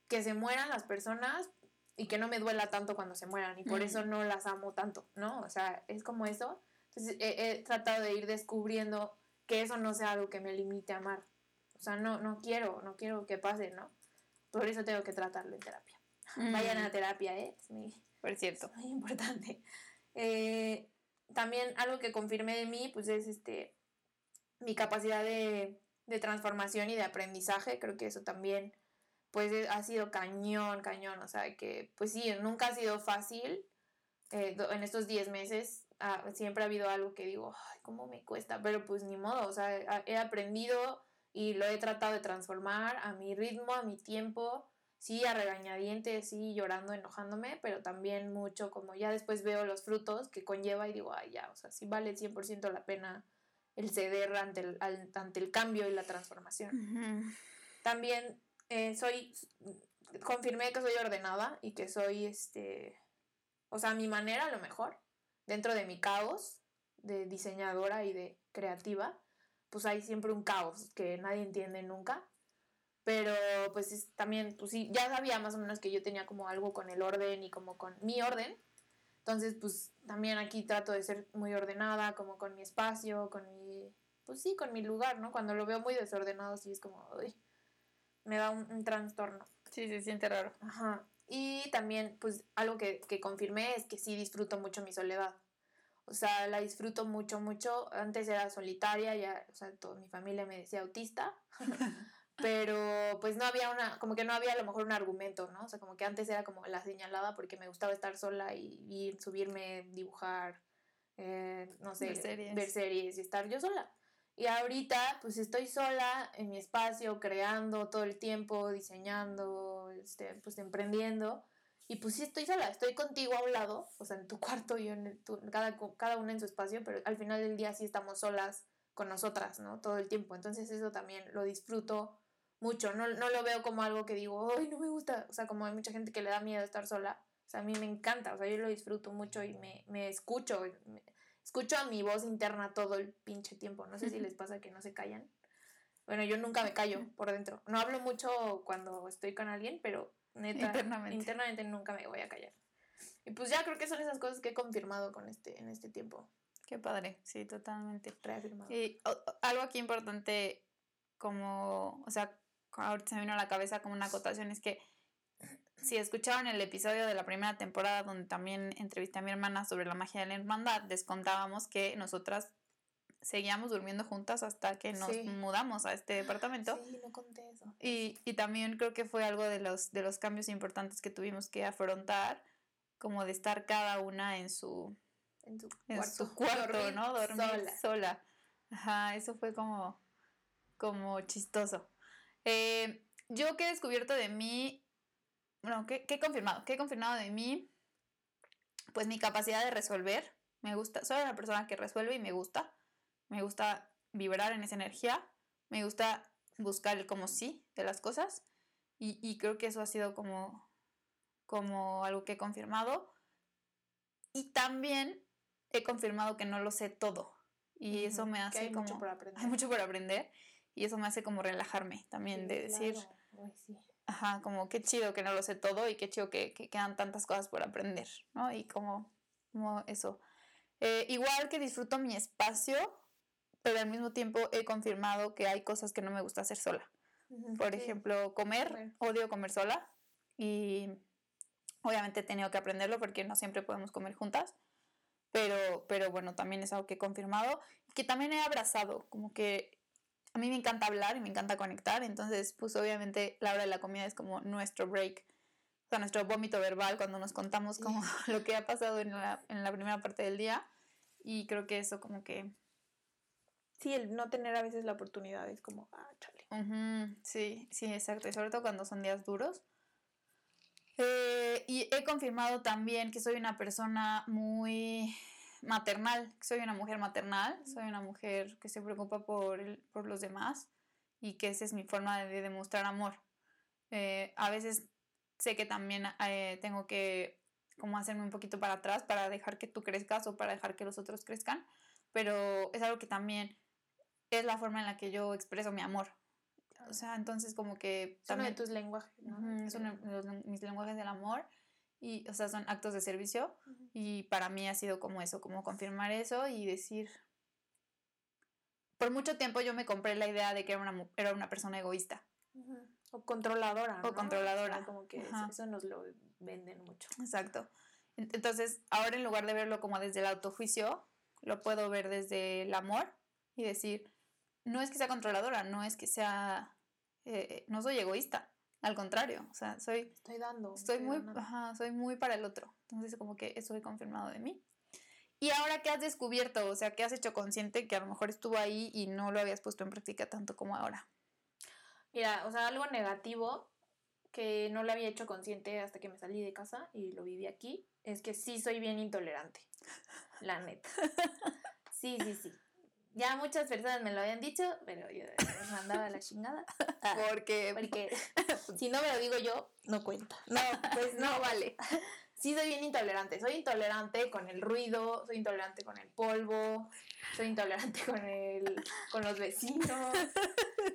que se mueran las personas y que no me duela tanto cuando se mueran y por eso no las amo tanto, ¿no? O sea, es como eso. Entonces he, tratado de ir descubriendo que eso no sea algo que me limite a amar. O sea, no, no quiero, no quiero que pase, ¿no? Por eso tengo que tratarlo en terapia. Vayan a terapia, ¿eh? Es muy, por cierto. muy importante. Eh, también algo que confirmé de mí, pues es este mi capacidad de, de transformación y de aprendizaje. Creo que eso también pues ha sido cañón, cañón, o sea que pues sí, nunca ha sido fácil. Eh, en estos 10 meses ah, siempre ha habido algo que digo, ay, ¿cómo me cuesta? Pero pues ni modo, o sea, he aprendido y lo he tratado de transformar a mi ritmo, a mi tiempo, sí, a regañadientes, sí, llorando, enojándome, pero también mucho como ya después veo los frutos que conlleva y digo, ay, ya, o sea, sí vale 100% la pena el ceder ante el, ante el cambio y la transformación. También eh, soy, confirmé que soy ordenada y que soy, este, o sea, a mi manera a lo mejor, dentro de mi caos de diseñadora y de creativa, pues hay siempre un caos que nadie entiende nunca. Pero pues también, pues sí, ya sabía más o menos que yo tenía como algo con el orden y como con mi orden. Entonces, pues también aquí trato de ser muy ordenada, como con mi espacio, con mi, pues sí, con mi lugar, ¿no? Cuando lo veo muy desordenado, sí es como, uy, me da un, trastorno. Sí, se siente raro. Ajá. Y también, pues, algo que, que confirmé es que sí disfruto mucho mi soledad. O sea, la disfruto mucho, mucho. Antes era solitaria, ya, o sea, toda mi familia me decía autista. pero pues no había una, como que no había a lo mejor un argumento, ¿no? O sea, como que antes era como la señalada porque me gustaba estar sola y ir, subirme, dibujar, eh, no sé, ver series. ver series y estar yo sola. Y ahorita pues estoy sola en mi espacio, creando todo el tiempo, diseñando, este, pues emprendiendo. Y pues sí estoy sola, estoy contigo a un lado, o sea, en tu cuarto y en tu, cada, cada una en su espacio, pero al final del día sí estamos solas con nosotras, ¿no? Todo el tiempo. Entonces eso también lo disfruto mucho, no, no lo veo como algo que digo, ay, no me gusta, o sea, como hay mucha gente que le da miedo estar sola, o sea, a mí me encanta, o sea, yo lo disfruto mucho y me, me escucho, escucho a mi voz interna todo el pinche tiempo. No sé si les pasa que no se callan. Bueno, yo nunca me callo por dentro. No hablo mucho cuando estoy con alguien, pero neta, internamente, internamente nunca me voy a callar. Y pues ya creo que son esas cosas que he confirmado con este, en este tiempo. Qué padre, sí, totalmente. Reafirmado. Y algo aquí importante, como, o sea, ahorita se me vino a la cabeza como una acotación, es que si escucharon el episodio de la primera temporada donde también entrevisté a mi hermana sobre la magia de la hermandad, les contábamos que nosotras seguíamos durmiendo juntas hasta que nos mudamos a este departamento. Sí, no conté eso. Y, y, también creo que fue algo de los, de los cambios importantes que tuvimos que afrontar, como de estar cada una en su, en su cuarto, ¿no? Dormir sola. Ajá, eso fue como, como chistoso. Eh, yo que he descubierto de mí bueno, ¿qué, he confirmado? ¿Qué he confirmado de mí? Pues mi capacidad de resolver. Me gusta, soy una persona que resuelve y me gusta. Me gusta vibrar en esa energía. Me gusta buscar el como sí de las cosas. Y, creo que eso ha sido como, como algo que he confirmado. Y también he confirmado que no lo sé todo. Y eso me hace hay mucho por aprender. Hay mucho por aprender. Y eso me hace como relajarme también, de decir, sí. Ajá, como qué chido que no lo sé todo y qué chido que, quedan tantas cosas por aprender, ¿no? Y como, como eso. Eh, igual que disfruto mi espacio, pero al mismo tiempo he confirmado que hay cosas que no me gusta hacer sola. por ejemplo, comer, odio comer sola y obviamente he tenido que aprenderlo porque no siempre podemos comer juntas. Pero, pero bueno, también es algo que he confirmado que también he abrazado, como que a mí me encanta hablar y me encanta conectar, entonces pues obviamente la hora de la comida es como nuestro break, o sea, nuestro vómito verbal cuando nos contamos como lo que ha pasado en la, en la primera parte del día y creo que eso como que... Sí, el no tener a veces la oportunidad es como, ah, chale. sí, sí, exacto, y sobre todo cuando son días duros. Eh, y he confirmado también que soy una persona muy maternal, soy una mujer maternal, soy una mujer que se preocupa por, por los demás y que esa es mi forma de demostrar amor. Eh, a veces sé que también eh, tengo que como hacerme un poquito para atrás para dejar que tú crezcas o para dejar que los otros crezcan, pero es algo que también es la forma en la que yo expreso mi amor. O sea, entonces como que... Es uno de tus lenguajes, ¿no? es uno de mis lenguajes del amor. Y, o sea, son actos de servicio. Y para mí ha sido como eso, como confirmar eso y decir... Por mucho tiempo yo me compré la idea de que era una, era una persona egoísta. O controladora. O controladora. como que eso nos lo venden mucho. Exacto. Entonces, ahora en lugar de verlo como desde el autojuicio, lo puedo ver desde el amor y decir, no es que sea controladora, no es que sea, eh, no soy egoísta, al contrario, o sea, soy... Estoy dando. Estoy, muy, ajá, soy muy para el otro, entonces como que eso he confirmado de mí. Y ahora, ¿qué has descubierto? O sea, ¿qué has hecho consciente que a lo mejor estuvo ahí y no lo habías puesto en práctica tanto como ahora? Mira, o sea, algo negativo que no lo había hecho consciente hasta que me salí de casa y lo viví aquí, es que sí soy bien intolerante, la neta. Sí, sí, sí. Ya muchas personas me lo habían dicho, pero yo les mandaba la chingada. Porque, porque si no me lo digo yo, no cuenta. No, pues no vale. Sí, soy bien intolerante. Soy intolerante con el ruido, soy intolerante con el polvo, soy intolerante con el, con los vecinos.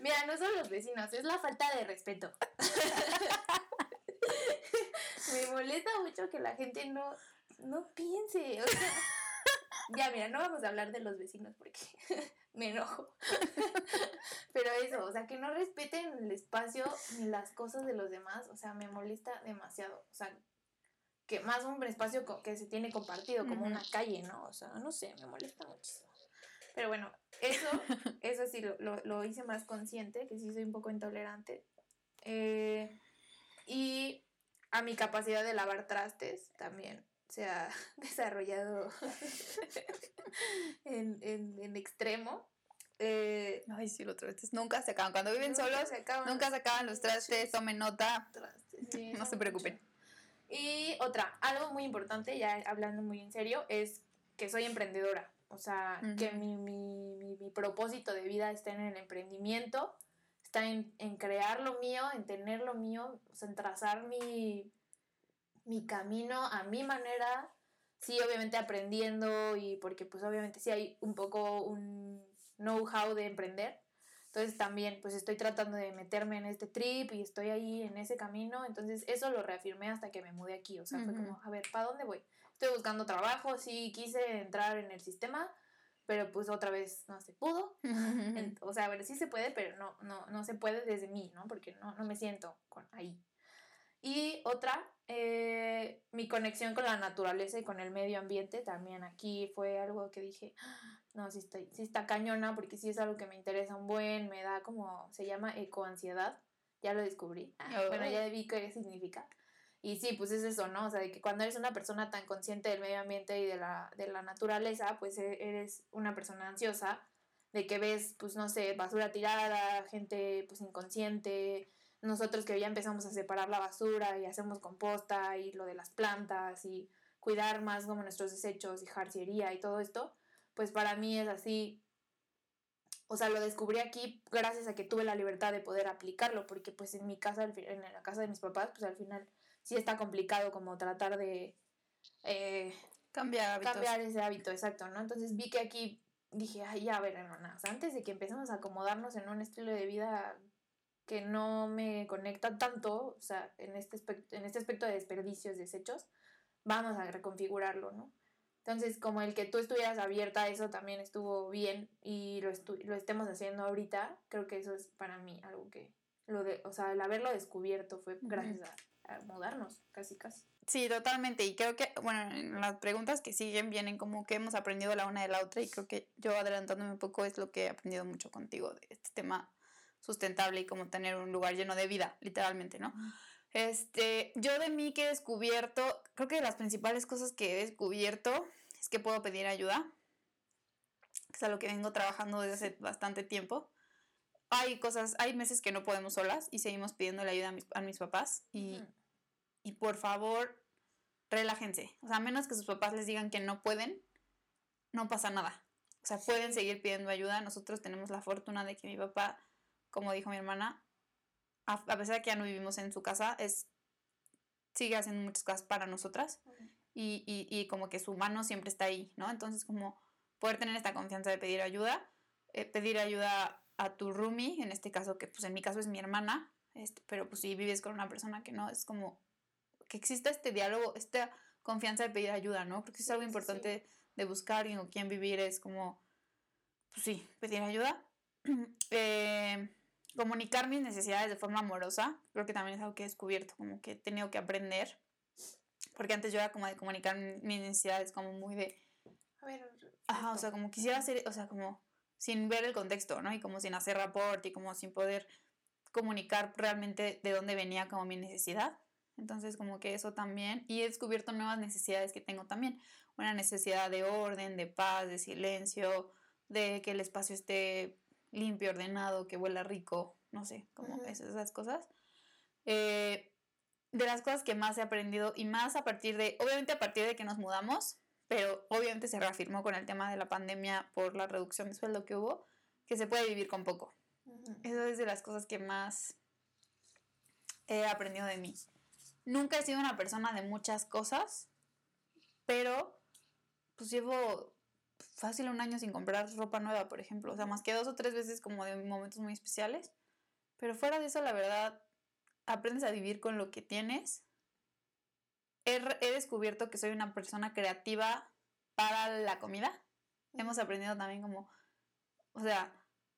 Mira, no son los vecinos, es la falta de respeto. me molesta mucho que la gente no, no piense. O sea, ya, mira, no vamos a hablar de los vecinos porque me enojo. Pero eso, o sea, que no respeten el espacio ni las cosas de los demás, o sea, me molesta demasiado. O sea, que más un espacio que se tiene compartido, como una calle, ¿no? O sea, no sé, me molesta muchísimo. Pero bueno, eso, eso sí lo, lo, hice más consciente, que sí soy un poco intolerante. Eh, y a mi capacidad de lavar trastes también se ha desarrollado en, en, extremo. Eh, Ay, sí, los trastes nunca se acaban. Cuando viven solos, se acaban, nunca se acaban los trastes, tomen nota. no se preocupen. Y otra, algo muy importante, ya hablando muy en serio, es que soy emprendedora. O sea, que mi, mi, mi, propósito de vida está en el emprendimiento, está en, en crear lo mío, en tener lo mío, o sea, en trazar mi, mi camino a mi manera, sí, obviamente aprendiendo y porque pues obviamente sí hay un poco un know-how de emprender. Entonces también pues estoy tratando de meterme en este trip y estoy ahí en ese camino. Entonces eso lo reafirmé hasta que me mudé aquí. O sea, fue como, a ver, ¿para dónde voy? Estoy buscando trabajo, sí quise entrar en el sistema, pero pues otra vez no se pudo. o sea, a ver, sí se puede, pero no, no, no se puede desde mí, ¿no? Porque no, no me siento con, ahí. Y otra, eh, mi conexión con la naturaleza y con el medio ambiente también aquí fue algo que dije, ah, no, sí está, sí está cañona porque sí es algo que me interesa un buen, me da como, se llama ecoansiedad, ya lo descubrí, ah, bueno, ya vi qué significa. Y sí, pues es eso, ¿no? O sea, de que cuando eres una persona tan consciente del medio ambiente y de la, de la naturaleza, pues e, eres una persona ansiosa, de que ves, pues no sé, basura tirada, gente pues inconsciente, nosotros que ya empezamos a separar la basura y hacemos composta y lo de las plantas y cuidar más como nuestros desechos y jarciería y todo esto, pues para mí es así, o sea, lo descubrí aquí gracias a que tuve la libertad de poder aplicarlo, porque pues en mi casa, en la casa de mis papás, pues al final sí está complicado como tratar de eh, cambiar, cambiar ese hábito, exacto, ¿no? Entonces vi que aquí dije, ay, ya, a ver, hermana, o sea, antes de que empecemos a acomodarnos en un estilo de vida que no me conecta tanto, o sea, en este aspecto, en este aspecto de desperdicios, desechos, vamos a reconfigurarlo, ¿no? Entonces, como el que tú estuvieras abierta a eso también estuvo bien y lo, lo estemos haciendo ahorita, creo que eso es para mí algo que, lo de, o sea, el haberlo descubierto fue gracias a, a mudarnos, casi, casi. Sí, totalmente. Y creo que, bueno, las preguntas que siguen vienen como que hemos aprendido la una de la otra y creo que yo adelantándome un poco es lo que he aprendido mucho contigo de este tema sustentable y como tener un lugar lleno de vida, literalmente, ¿no? Este, yo de mí que he descubierto, creo que de las principales cosas que he descubierto es que puedo pedir ayuda, que es algo que vengo trabajando desde hace bastante tiempo. Hay cosas, hay meses que no podemos solas y seguimos pidiendo la ayuda a mis, a mis papás y, y por favor, relájense. O sea, a menos que sus papás les digan que no pueden, no pasa nada. O sea, pueden seguir pidiendo ayuda. Nosotros tenemos la fortuna de que mi papá como dijo mi hermana, a, pesar de que ya no vivimos en su casa, es sigue haciendo muchas cosas para nosotras y, y, y, como que su mano siempre está ahí, ¿no? Entonces como poder tener esta confianza de pedir ayuda, eh, pedir ayuda a tu roomie, en este caso, que pues en mi caso es mi hermana, este, pero pues si vives con una persona que no, es como que exista este diálogo, esta confianza de pedir ayuda, ¿no? Porque es algo importante de buscar y con quién vivir, es como, pues sí, pedir ayuda. eh, comunicar mis necesidades de forma amorosa, creo que también es algo que he descubierto, como que he tenido que aprender, porque antes yo era como de comunicar mis necesidades como muy de... A ver... Ajá, o sea, como quisiera hacer, o sea, como sin ver el contexto, ¿no? Y como sin hacer rapport y como sin poder comunicar realmente de dónde venía como mi necesidad. Entonces como que eso también, y he descubierto nuevas necesidades que tengo también, una necesidad de orden, de paz, de silencio, de que el espacio esté limpio, ordenado, que huela rico, no sé, como esas, cosas. Eh, de las cosas que más he aprendido y más a partir de, obviamente a partir de que nos mudamos, pero obviamente se reafirmó con el tema de la pandemia por la reducción de sueldo que hubo, que se puede vivir con poco. Eso es de las cosas que más he aprendido de mí. Nunca he sido una persona de muchas cosas, pero pues llevo fácil un año sin comprar ropa nueva, por ejemplo. O sea, más que dos o tres veces como de momentos muy especiales. Pero fuera de eso, la verdad, aprendes a vivir con lo que tienes. He, he descubierto que soy una persona creativa para la comida. Hemos aprendido también como, o sea,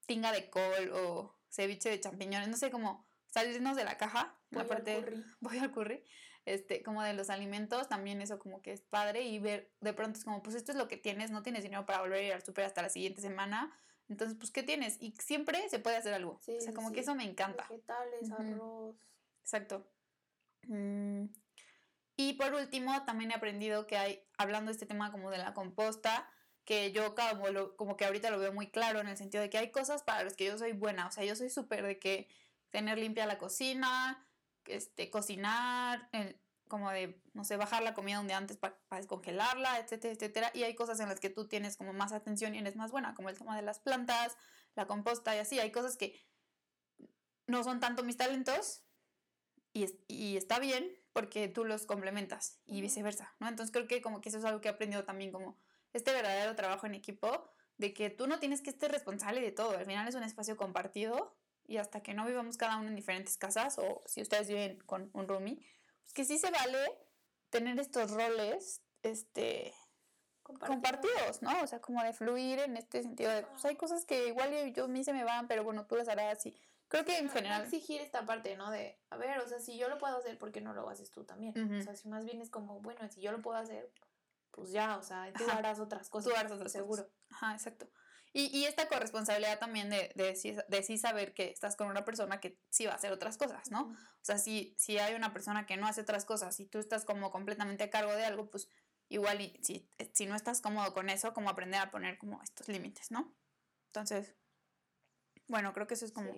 tinga de col o ceviche de champiñones, no sé, cómo salirnos de la caja, voy la parte al curry. voy al curry, este, como de los alimentos, también eso como que es padre y ver, de pronto es como, pues esto es lo que tienes, no tienes dinero para volver a ir al súper hasta la siguiente semana, entonces, pues, ¿qué tienes? Y siempre se puede hacer algo, o sea, como que eso me encanta. Vegetales, arroz. Exacto. Mm. Y por último, también he aprendido que hay, hablando de este tema como de la composta, que yo como, como que ahorita lo veo muy claro en el sentido de que hay cosas para las que yo soy buena, o sea, yo soy súper de que tener limpia la cocina, este, cocinar, como de, no sé, bajar la comida día antes para descongelarla, etcétera, etcétera. Y hay cosas en las que tú tienes como más atención y eres más buena, como el tema de las plantas, la composta y así. Hay cosas que no son tanto mis talentos y, y está bien porque tú los complementas y viceversa, ¿no? Entonces creo que como que eso es algo que he aprendido también como este verdadero trabajo en equipo de que tú no tienes que ser responsable de todo, al final es un espacio compartido y hasta que no vivamos cada uno en diferentes casas o si ustedes viven con un roomie, pues que sí se vale tener estos roles este compartidos, ¿no? O sea, como de fluir en este sentido de, pues hay cosas que igual yo a mí se me van, pero bueno, tú las harás y creo que en general... exigir esta parte, ¿no? De, a ver, o sea, si yo lo puedo hacer, ¿por qué no lo haces tú también? O sea, si más bien es como, bueno, si yo lo puedo hacer, pues ya, o sea, tú harás otras cosas. Tú harás otras seguro. Ajá, exacto. Y, y esta corresponsabilidad también de, de, de, sí saber que estás con una persona que sí va a hacer otras cosas, ¿no? O sea, si, si hay una persona que no hace otras cosas y tú estás como completamente a cargo de algo, pues igual y, si, si no estás cómodo con eso, como aprender a poner como estos límites, ¿no? Entonces, bueno, creo que eso es como...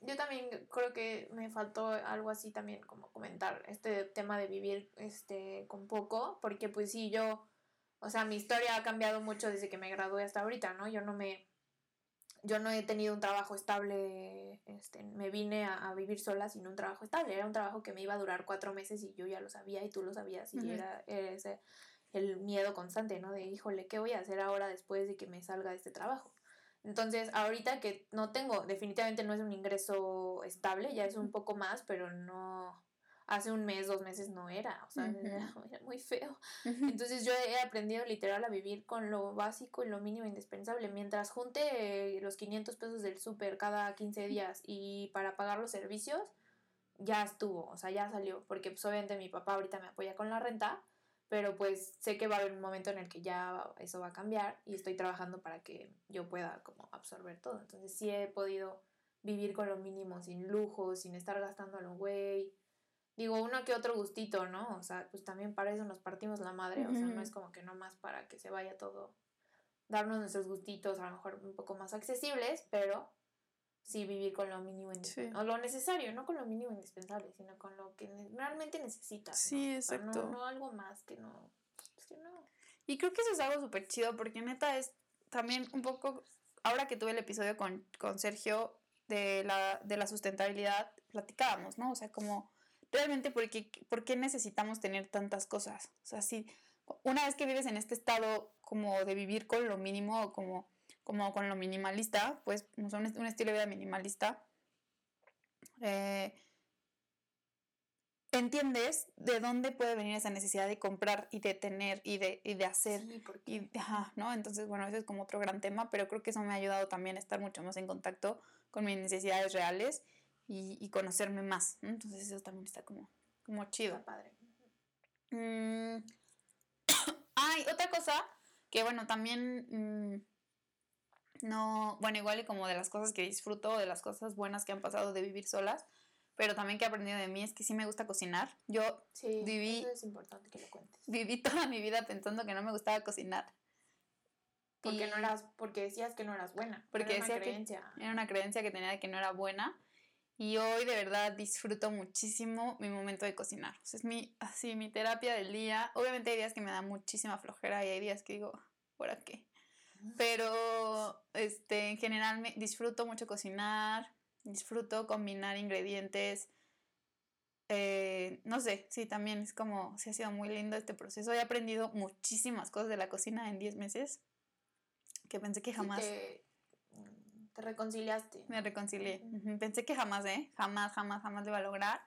Yo también creo que me faltó algo así también como comentar este tema de vivir este con poco, porque pues sí, yo o sea, mi historia ha cambiado mucho desde que me gradué hasta ahorita, ¿no? Yo no me... Yo no he tenido un trabajo estable, este, me vine a, vivir sola sin un trabajo estable. Era un trabajo que me iba a durar cuatro meses y yo ya lo sabía y tú lo sabías y era, ese, el miedo constante, ¿no? De, híjole, ¿qué voy a hacer ahora después de que me salga de este trabajo? Entonces, ahorita que no tengo, definitivamente no es un ingreso estable, ya es un poco más, pero no, hace un mes, dos meses no era, o sea, era, muy feo. Entonces yo he aprendido literal a vivir con lo básico y lo mínimo indispensable. Mientras junte los 500 pesos del súper cada 15 días y para pagar los servicios, ya estuvo, o sea, ya salió, porque pues obviamente mi papá ahorita me apoya con la renta, pero pues sé que va a haber un momento en el que ya eso va a cambiar y estoy trabajando para que yo pueda como absorber todo. Entonces sí he podido vivir con lo mínimo, sin lujos, sin estar gastando a lo güey digo, uno que otro gustito, ¿no? O sea, pues también para eso nos partimos la madre, o sea, no es como que no más para que se vaya todo, darnos nuestros gustitos, a lo mejor un poco más accesibles, pero sí vivir con lo mínimo indispensable, o lo necesario, no con lo mínimo indispensable, sino con lo que realmente necesitas. Sí, exacto. no, algo más que no, es que no. Y creo que eso es algo súper chido, porque neta es también un poco, ahora que tuve el episodio con, con Sergio de la, de la sustentabilidad, platicábamos, ¿no? O sea, como realmente ¿por qué, necesitamos tener tantas cosas? O sea, si una vez que vives en este estado como de vivir con lo mínimo o como, como con lo minimalista, pues un, un estilo de vida minimalista, eh, entiendes de dónde puede venir esa necesidad de comprar y de tener y de, y de hacer. y, ¿no? Entonces, bueno, ese es como otro gran tema, pero creo que eso me ha ayudado también a estar mucho más en contacto con mis necesidades reales y, y conocerme más. Entonces, eso también está como, como chido. padre. Mm. Ay, otra cosa que, bueno, también. Mm, no, bueno, igual y como de las cosas que disfruto, de las cosas buenas que han pasado de vivir solas, pero también que he aprendido de mí es que sí me gusta cocinar. Yo viví... Eso es importante que lo cuentes. Viví toda mi vida pensando que no me gustaba cocinar. Porque no eras, porque decías que no eras buena. Porque era una creencia. era una creencia que tenía de que no era buena. Y hoy de verdad disfruto muchísimo mi momento de cocinar. O sea, es mi, así, mi terapia del día. Obviamente hay días que me da muchísima flojera y hay días que digo, ¿por qué? Pero este, en general me disfruto mucho cocinar disfruto combinar ingredientes. Eh, no sé, sí, también es como, sí ha sido muy lindo este proceso. He aprendido muchísimas cosas de la cocina en 10 meses que pensé que jamás... te, reconciliaste. Me reconcilié. Pensé que jamás, ¿eh? Jamás, jamás, jamás lo iba a lograr.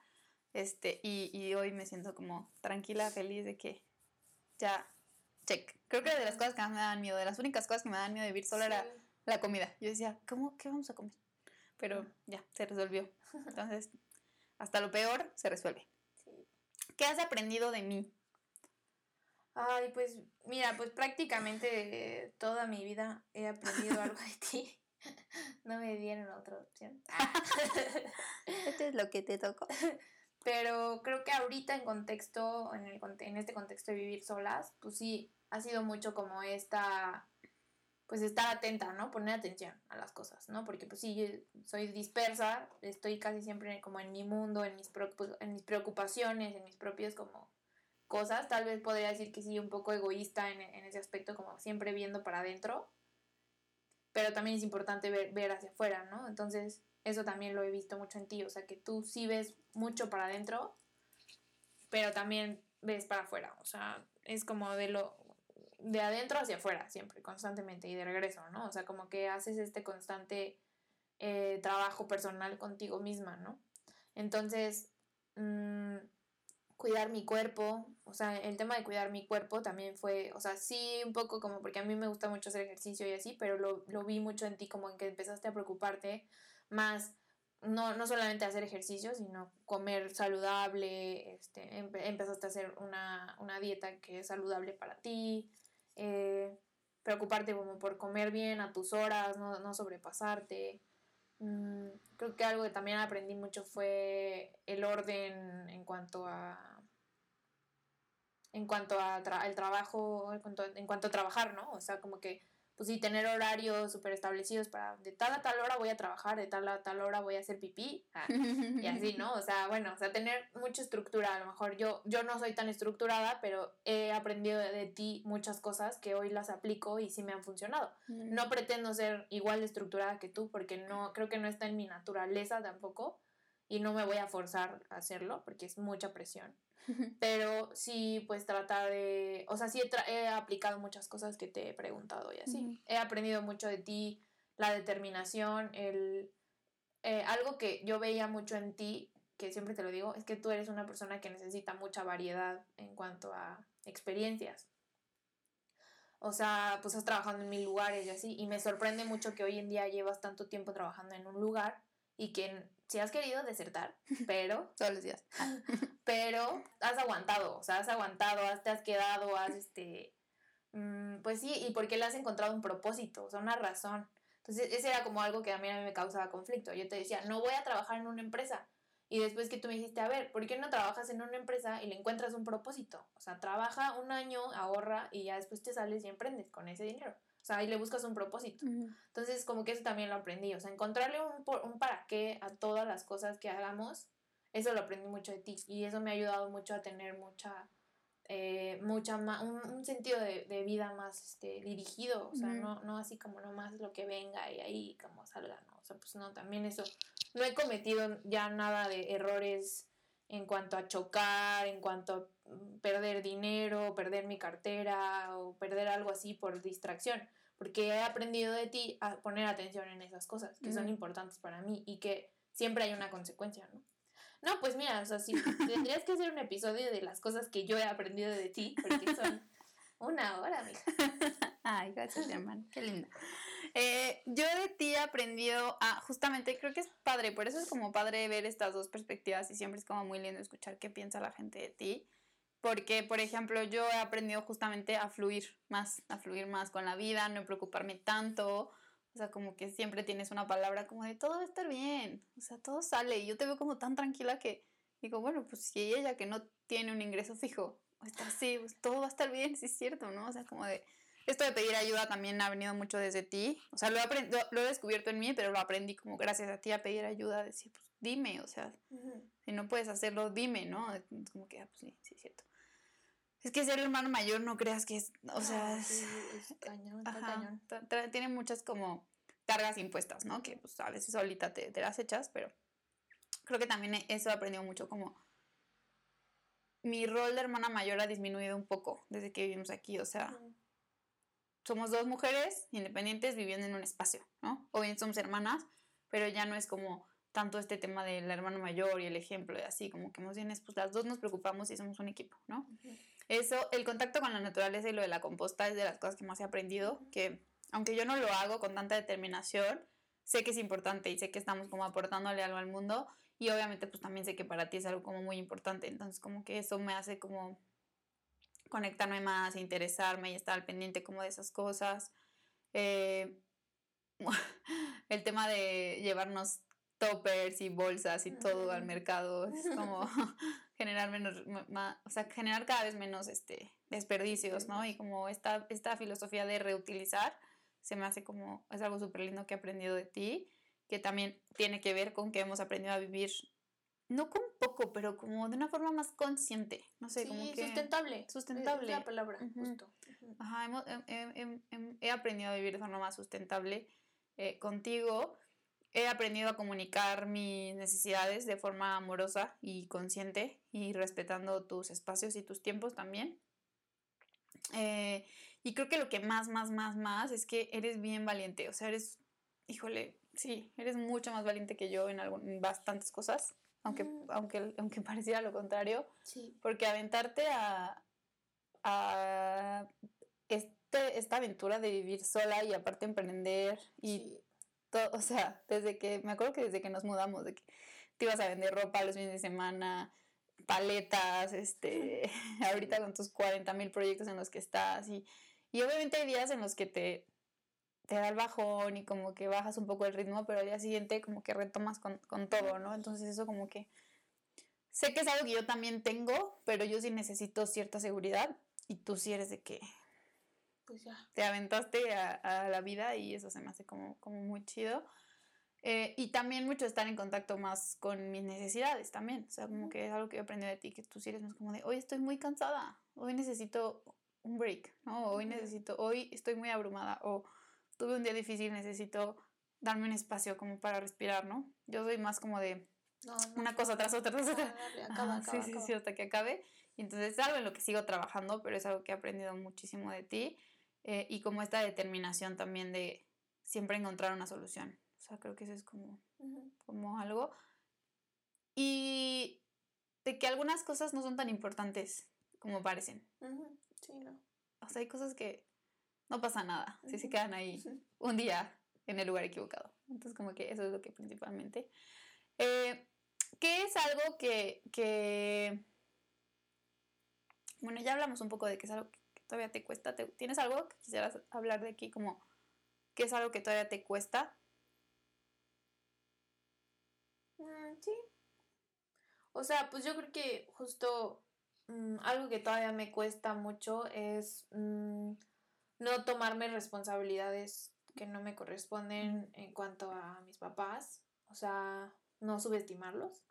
Este, y, y hoy me siento como tranquila, feliz de que ya, check. Creo que de las cosas que más me daban miedo, de las únicas cosas que me daban miedo de vivir sola era la comida. Yo decía, ¿cómo, qué vamos a comer? pero ya, se resolvió. Entonces, hasta lo peor se resuelve. ¿Qué has aprendido de mí? Ay, pues mira, pues prácticamente toda mi vida he aprendido algo de ti. No me dieron otra opción. Esto es lo que te tocó. Pero creo que ahorita en contexto, en, el, en este contexto de vivir solas, pues sí, ha sido mucho como esta pues estar atenta, ¿no? Poner atención a las cosas, ¿no? Porque pues sí, yo soy dispersa, estoy casi siempre como en mi mundo, en mis, en mis preocupaciones, en mis propias como cosas. Tal vez podría decir que sí, un poco egoísta en, ese aspecto, como siempre viendo para adentro. Pero también es importante ver, ver hacia afuera, ¿no? Entonces, eso también lo he visto mucho en ti, o sea, que tú sí ves mucho para adentro, pero también ves para afuera, o sea, es como de lo, de adentro hacia afuera, siempre, constantemente, y de regreso, ¿no? O sea, como que haces este constante eh, trabajo personal contigo misma, ¿no? Entonces, mm, cuidar mi cuerpo, o sea, el tema de cuidar mi cuerpo también fue, o sea, sí, un poco como porque a mí me gusta mucho hacer ejercicio y así, pero lo, lo vi mucho en ti, como en que empezaste a preocuparte más no, no solamente hacer ejercicio, sino comer saludable, este, empezaste a hacer una, una, dieta que es saludable para ti, eh, preocuparte como por comer bien a tus horas, no, sobrepasarte. Mm, creo que algo que también aprendí mucho fue el orden en cuanto a en cuanto a el trabajo, en cuanto, en cuanto a trabajar, ¿no? O sea, como que pues sí, tener horarios súper establecidos para de tal a tal hora voy a trabajar, de tal a tal hora voy a hacer pipí, ah, y así, ¿no? O sea, bueno, o sea, tener mucha estructura, a lo mejor yo, yo no soy tan estructurada, pero he aprendido de, ti muchas cosas que hoy las aplico y sí me han funcionado. Mm. No pretendo ser igual de estructurada que tú, porque no, creo que no está en mi naturaleza tampoco, y no me voy a forzar a hacerlo, porque es mucha presión. Pero sí, pues tratar de, o sea, sí he, aplicado muchas cosas que te he preguntado y así. He aprendido mucho de ti, la determinación, el... Eh, algo que yo veía mucho en ti, que siempre te lo digo, es que tú eres una persona que necesita mucha variedad en cuanto a experiencias. O sea, pues has trabajado en mil lugares y así, y me sorprende mucho que hoy en día llevas tanto tiempo trabajando en un lugar y que si has querido desertar, pero... Todos los días. pero has aguantado, o sea, has aguantado, has, te has quedado, has, este... Mm, pues sí, y porque le has encontrado un propósito, o sea, una razón. Entonces, ese era como algo que a mí, a mí me causaba conflicto. Yo te decía, no voy a trabajar en una empresa. Y después que tú me dijiste, a ver, ¿por qué no trabajas en una empresa y le encuentras un propósito? O sea, trabaja un año, ahorra y ya después te sales y emprendes con ese dinero. O sea, ahí le buscas un propósito. Entonces, como que eso también lo aprendí. O sea, encontrarle un, un para qué a todas las cosas que hagamos, eso lo aprendí mucho de ti. Y eso me ha ayudado mucho a tener mucha, eh, mucha más, un, sentido de, de, vida más este, dirigido. O sea, no, no así como nomás lo que venga y ahí como salga, ¿no? O sea, pues no, también eso. No he cometido ya nada de errores en cuanto a chocar, en cuanto mm, perder dinero, perder mi cartera o perder algo así por distracción, porque he aprendido de ti a poner atención en esas cosas que son importantes para mí y que siempre hay una consecuencia, ¿no? No, pues mira, o sea, si tendrías que hacer un episodio de las cosas que yo he aprendido de ti, porque son una hora, mija. Ay, gracias, hermano. Qué lindo. Eh, yo de ti he aprendido a, justamente, creo que es padre, por eso es como padre ver estas dos perspectivas y siempre es como muy lindo escuchar qué piensa la gente de ti. Porque, por ejemplo, yo he aprendido justamente a fluir más, a fluir más con la vida, no preocuparme tanto. O sea, como que siempre tienes una palabra como de todo va a estar bien. O sea, todo sale. Y yo te veo como tan tranquila que digo, bueno, pues si ella que no tiene un ingreso fijo está así, pues todo va a estar bien, sí es cierto, ¿no? O sea, como de esto de pedir ayuda también ha venido mucho desde ti. O sea, lo he, lo he descubierto en mí, pero lo aprendí como gracias a ti a pedir ayuda, a decir, pues dime, o sea, si no puedes hacerlo, dime, ¿no? Como que, ah, pues sí, sí es cierto. Es que ser el hermano mayor no creas que es, o sea, ah, es, cañón, cañón. Tiene muchas como cargas impuestas, ¿no? Que pues a veces solita te, te las echas, pero creo que también eso he aprendido mucho como mi rol de hermana mayor ha disminuido un poco desde que vivimos aquí, o sea, somos dos mujeres independientes viviendo en un espacio, ¿no? O bien somos hermanas, pero ya no es como tanto este tema del hermano mayor y el ejemplo y así, como que más bien es, pues las dos nos preocupamos y somos un equipo, ¿no? Eso, el contacto con la naturaleza y lo de la composta es de las cosas que más he aprendido, que aunque yo no lo hago con tanta determinación, sé que es importante y sé que estamos como aportándole algo al mundo y obviamente pues también sé que para ti es algo como muy importante, entonces como que eso me hace como conectarme más, interesarme y estar al pendiente como de esas cosas. Eh, el tema de llevarnos toppers y bolsas y todo al mercado es como generar menos, o sea, generar cada vez menos este, desperdicios, ¿no? Y como esta, esta filosofía de reutilizar se me hace como, es algo súper lindo que he aprendido de ti, que también tiene que ver con que hemos aprendido a vivir no con poco, pero como de una forma más consciente, no sé, como que... sustentable. Sustentable. Es la palabra, justo. Ajá, he, aprendido a vivir de forma más sustentable eh, contigo. He aprendido a comunicar mis necesidades de forma amorosa y consciente y respetando tus espacios y tus tiempos también. Eh, y creo que lo que más, más, más, más es que eres bien valiente. O sea, eres, híjole, sí, eres mucho más valiente que yo en, en bastantes cosas aunque, aunque, aunque pareciera lo contrario. Porque aventarte a, a este, esta aventura de vivir sola y aparte emprender y todo, o sea, desde que, me acuerdo que desde que nos mudamos, de que te ibas a vender ropa los fines de semana, paletas, este, ahorita con tus 40 mil proyectos en los que estás y, y obviamente hay días en los que te, te da el bajón y como que bajas un poco el ritmo, pero al día siguiente como que retomas con, todo, ¿no? Entonces eso como que sé que es algo que yo también tengo, pero yo sí necesito cierta seguridad y tú sí eres de que pues ya. te aventaste a, la vida y eso se me hace como, como muy chido. Eh, y también mucho estar en contacto más con mis necesidades también. O sea, como que es algo que he aprendido de ti, que tú sí eres más como de, hoy estoy muy cansada, hoy necesito un break, ¿no? Hoy necesito, hoy estoy muy abrumada o tuve un día difícil, necesito darme un espacio como para respirar, ¿no? Yo soy más como de una cosa tras otra, tras otra. sí, sí, sí, hasta que acabe. Y entonces es algo en lo que sigo trabajando, pero es algo que he aprendido muchísimo de ti. Eh, y como esta determinación también de siempre encontrar una solución. O sea, creo que eso es como, como algo. Y de que algunas cosas no son tan importantes como parecen. Sí, no. O sea, hay cosas que no pasa nada si se quedan ahí un día en el lugar equivocado. Entonces, como que eso es lo que principalmente. Eh, ¿Qué es algo que, que, Bueno, ya hablamos un poco de que es algo todavía te cuesta. ¿Tienes algo que quisieras hablar de aquí como qué es algo que todavía te cuesta? Mm, sí. O sea, pues yo creo que justo mm, algo que todavía me cuesta mucho es mm, no tomarme responsabilidades que no me corresponden en cuanto a mis papás, o sea, no subestimarlos.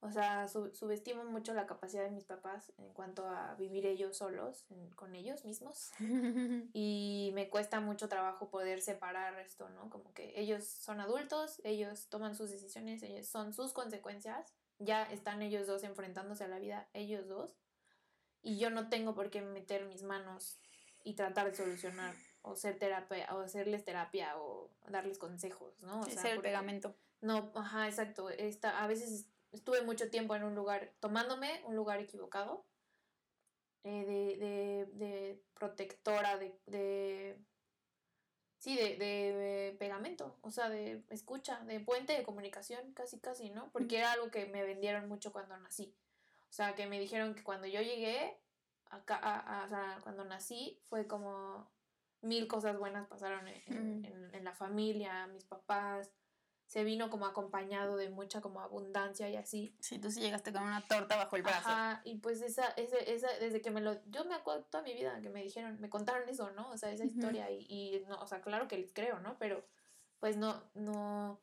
O sea, subestimo mucho la capacidad de mis papás en cuanto a vivir ellos solos, con ellos mismos. y me cuesta mucho trabajo poder separar esto, ¿no? Como que ellos son adultos, ellos toman sus decisiones, ellos son sus consecuencias, ya están ellos dos enfrentándose a la vida, ellos dos. y yo no tengo por qué meter mis manos y tratar de solucionar o ser terapia o hacerles terapia o darles consejos, ¿no? O sea, el pegamento. No, ajá, exacto. Esta, a veces estuve mucho tiempo en un lugar, tomándome un lugar equivocado, eh, de, de, de, protectora, de, de sí, de, de, pegamento, o sea, de escucha, de puente de comunicación, casi, casi, ¿no? Porque era algo que me vendieron mucho cuando nací. O sea, que me dijeron que cuando yo llegué, acá, a, o sea, cuando nací, fue como mil cosas buenas pasaron en, en, en la familia, mis papás, se vino como acompañado de mucha como abundancia y así. Sí, tú sí llegaste con una torta bajo el brazo. Ajá, y pues esa, ese, esa, desde que me lo, yo me acuerdo toda mi vida que me dijeron, me contaron eso, ¿no? O sea, esa historia y, y, no, o sea, claro que les creo, ¿no? Pero pues no, no,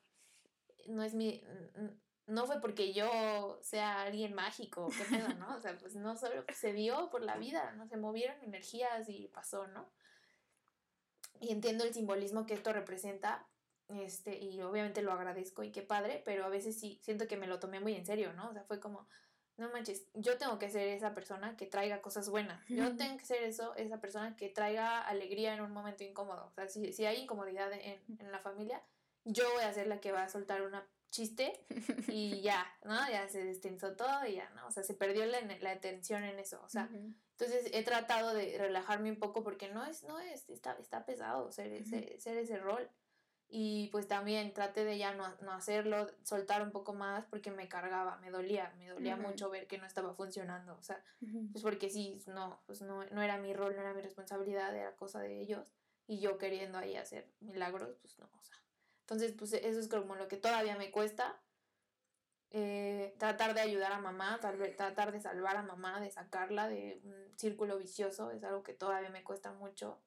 no es mi, no fue porque yo sea alguien mágico, qué pedo, ¿no? O sea, pues no solo se dio por la vida, ¿no? Se movieron energías y pasó, ¿no? Y entiendo el simbolismo que esto representa, este, y obviamente lo agradezco y qué padre, pero a veces sí siento que me lo tomé muy en serio, ¿no? O sea, fue como, no manches, yo tengo que ser esa persona que traiga cosas buenas. Yo tengo que ser eso, esa persona que traiga alegría en un momento incómodo. O sea, si, si hay incomodidad en, en, la familia, yo voy a ser la que va a soltar una chiste y ya, ¿no? Ya se destensó todo y ya, ¿no? O sea, se perdió la, la atención en eso. O sea, entonces he tratado de relajarme un poco porque no es, no es, está, está pesado ser, ese, ser ese rol y pues también traté de ya no, no, hacerlo, soltar un poco más porque me cargaba, me dolía, me dolía mucho ver que no estaba funcionando, o sea, pues porque sí, no, pues no, no era mi rol, no era mi responsabilidad, era cosa de ellos y yo queriendo ahí hacer milagros, pues no, o sea, entonces pues eso es como lo que todavía me cuesta, eh, tratar de ayudar a mamá, tratar de salvar a mamá, de sacarla de un círculo vicioso, es algo que todavía me cuesta mucho